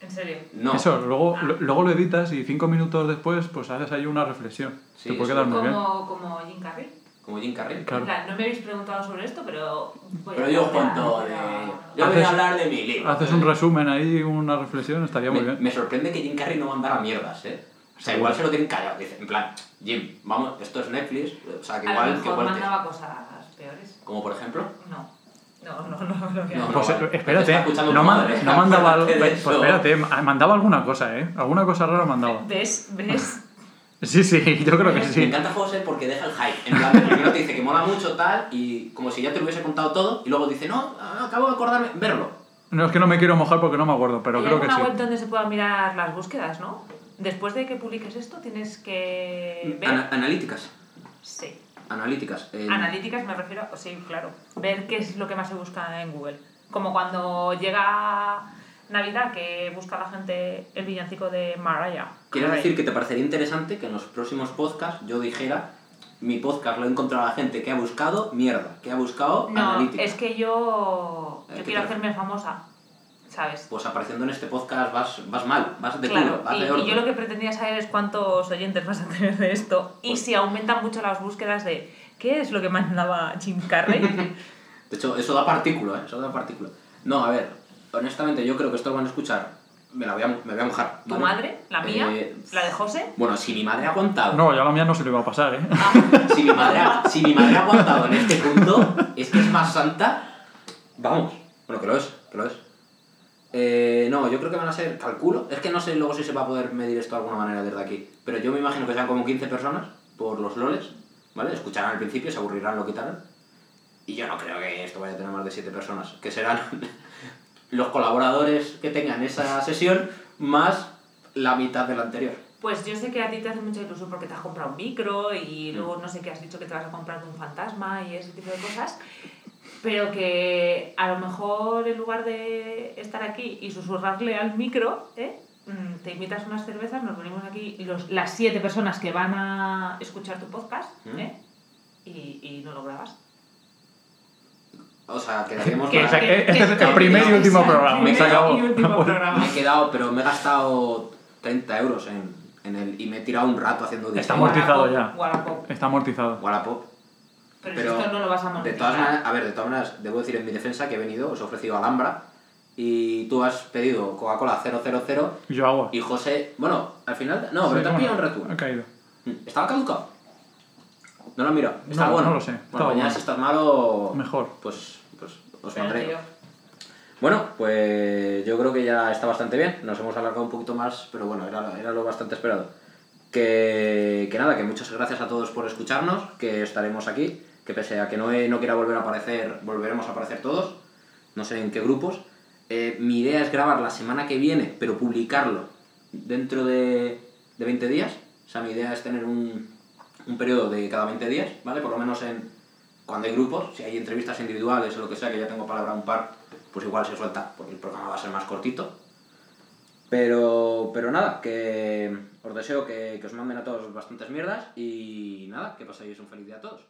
¿En serio? No. Eso, luego, lo- luego lo editas y cinco minutos después pues haces ahí una reflexión. Sí, Te puede quedar muy bien. Como, como Jim Carrey. Como Jim Carrey. Claro. Plan, no me habéis preguntado sobre esto, pero... voy a Pero yo hacer cuento de... una- Yo voy Haces- a hablar de mi libro. Haces un resumen ahí, una reflexión, estaría muy Me, bien. me sorprende que Jim Carrey no mandara mierdas, ¿eh? O sea, igual se lo tienen callado. Dice, en plan, Jim, vamos, esto es Netflix, o sea, que A igual lo que mejor cuente. mandaba cosas peores. Como por ejemplo... No. No, no, no, no. No, Pues vale. espérate, no, madre, no mandaba algo. Pues eso. espérate, ma- mandaba alguna cosa, ¿eh? Alguna cosa rara mandaba. ¿Ves? ¿Ves? Sí, sí, [LAUGHS] yo creo que Me sí. encanta José porque deja el hype. En plan, primero te dice que mola mucho tal y como si ya te lo hubiese contado todo y luego dice, no, acabo de acordarme, verlo. No es que no me quiero mojar porque no me acuerdo, pero ¿Hay creo que sí. web donde se puedan mirar las búsquedas, no? Después de que publiques esto, tienes que ver... Ana- analíticas. Sí. Analíticas. Analíticas me refiero, sí, claro. Ver qué es lo que más se busca en Google. Como cuando llega Navidad, que busca la gente el villancico de Mariah. ¿Quieres Carey. decir que te parecería interesante que en los próximos podcasts yo dijera, mi podcast lo he encontrado a la gente que ha buscado mierda, que ha buscado No, es que yo, Eh, yo ¿qué quiero hacerme famosa, ¿sabes? Pues apareciendo en este podcast vas, vas mal, vas de Claro, culo, vas y, de y yo lo que pretendía saber es cuántos oyentes vas a tener de esto y Pues- si aumentan mucho las búsquedas de qué es lo que mandaba Jim Carrey. [LAUGHS] [LAUGHS] De hecho, eso da partículo, ¿eh? Eso da partículo. No, a ver, honestamente yo creo que esto lo van a escuchar, me, la voy a, me voy a mojar. ¿Tu ¿vale? madre? ¿La mía? Eh, ¿La de José? Bueno, si mi madre ha aguantado, No, ya la mía no se le iba a pasar, ¿eh? [LAUGHS] si, mi madre ha, si mi madre ha aguantado en este punto, es que es más santa. Vamos, bueno, que lo es, que lo es. Eh, no, yo creo que van a ser, calculo, es que no sé luego si se va a poder medir esto de alguna manera desde aquí, pero yo me imagino que sean como 15 personas por los loles, ¿vale? Escucharán al principio, se aburrirán, lo quitarán. Y yo no creo que esto vaya a tener más de 7 personas, que serán [LAUGHS] los colaboradores que tengan esa sesión más la mitad de la anterior. Pues yo sé que a ti te hace mucha ilusión porque te has comprado un micro Mm. y luego no sé qué has dicho que te vas a comprar un fantasma y ese tipo de cosas. Pero que a lo mejor en lugar de estar aquí y susurrarle al micro, ¿eh? Mm, te invitas unas cervezas, nos venimos aquí los, las siete personas que van a escuchar tu podcast Mm. ¿eh? y, y no lo grabas. O sea, quedaríamos Que para- que- este es que- el primer y último programa. y último. [LAUGHS] Me he quedado, pero me he gastado 30 euros en, en el, y me he tirado un rato haciendo Está amortizado Wallapop, ya. Wallapop. Está amortizado. Wallapop. Pero, Pero si esto no lo vas a De monetizar. todas maneras, a ver, de todas maneras, debo decir en mi defensa que he venido, os he ofrecido Alhambra y tú has pedido Coca-Cola 000 Y yo agua. y José, bueno, al final, no, pero Sí, te has pillado un reto. Ha caído. ¿Estaba caducado? No lo miro. ¿Está No, bueno? no lo sé. Bueno, mañana bueno. si estás malo, Mejor. pues, pues os Pero, pondré. Bueno, pues yo creo que ya está bastante bien. Nos hemos alargado un poquito más, pero bueno, era, era lo bastante esperado. Que, que nada, que muchas gracias a todos por escucharnos, que estaremos aquí, que pese a que Noé no quiera volver a aparecer, volveremos a aparecer todos, no sé en qué grupos. Eh, mi idea es grabar la semana que viene, pero publicarlo dentro de, de 20 días. O sea, mi idea es tener un, un periodo de cada 20 días, ¿vale? Por lo menos en cuando hay grupos, si hay entrevistas individuales o lo que sea, que ya tengo palabra un par, pues igual se suelta, porque el programa va a ser más cortito. Pero, pero nada, que os deseo que, os manden a todos bastantes mierdas y nada, que paséis un feliz día a todos.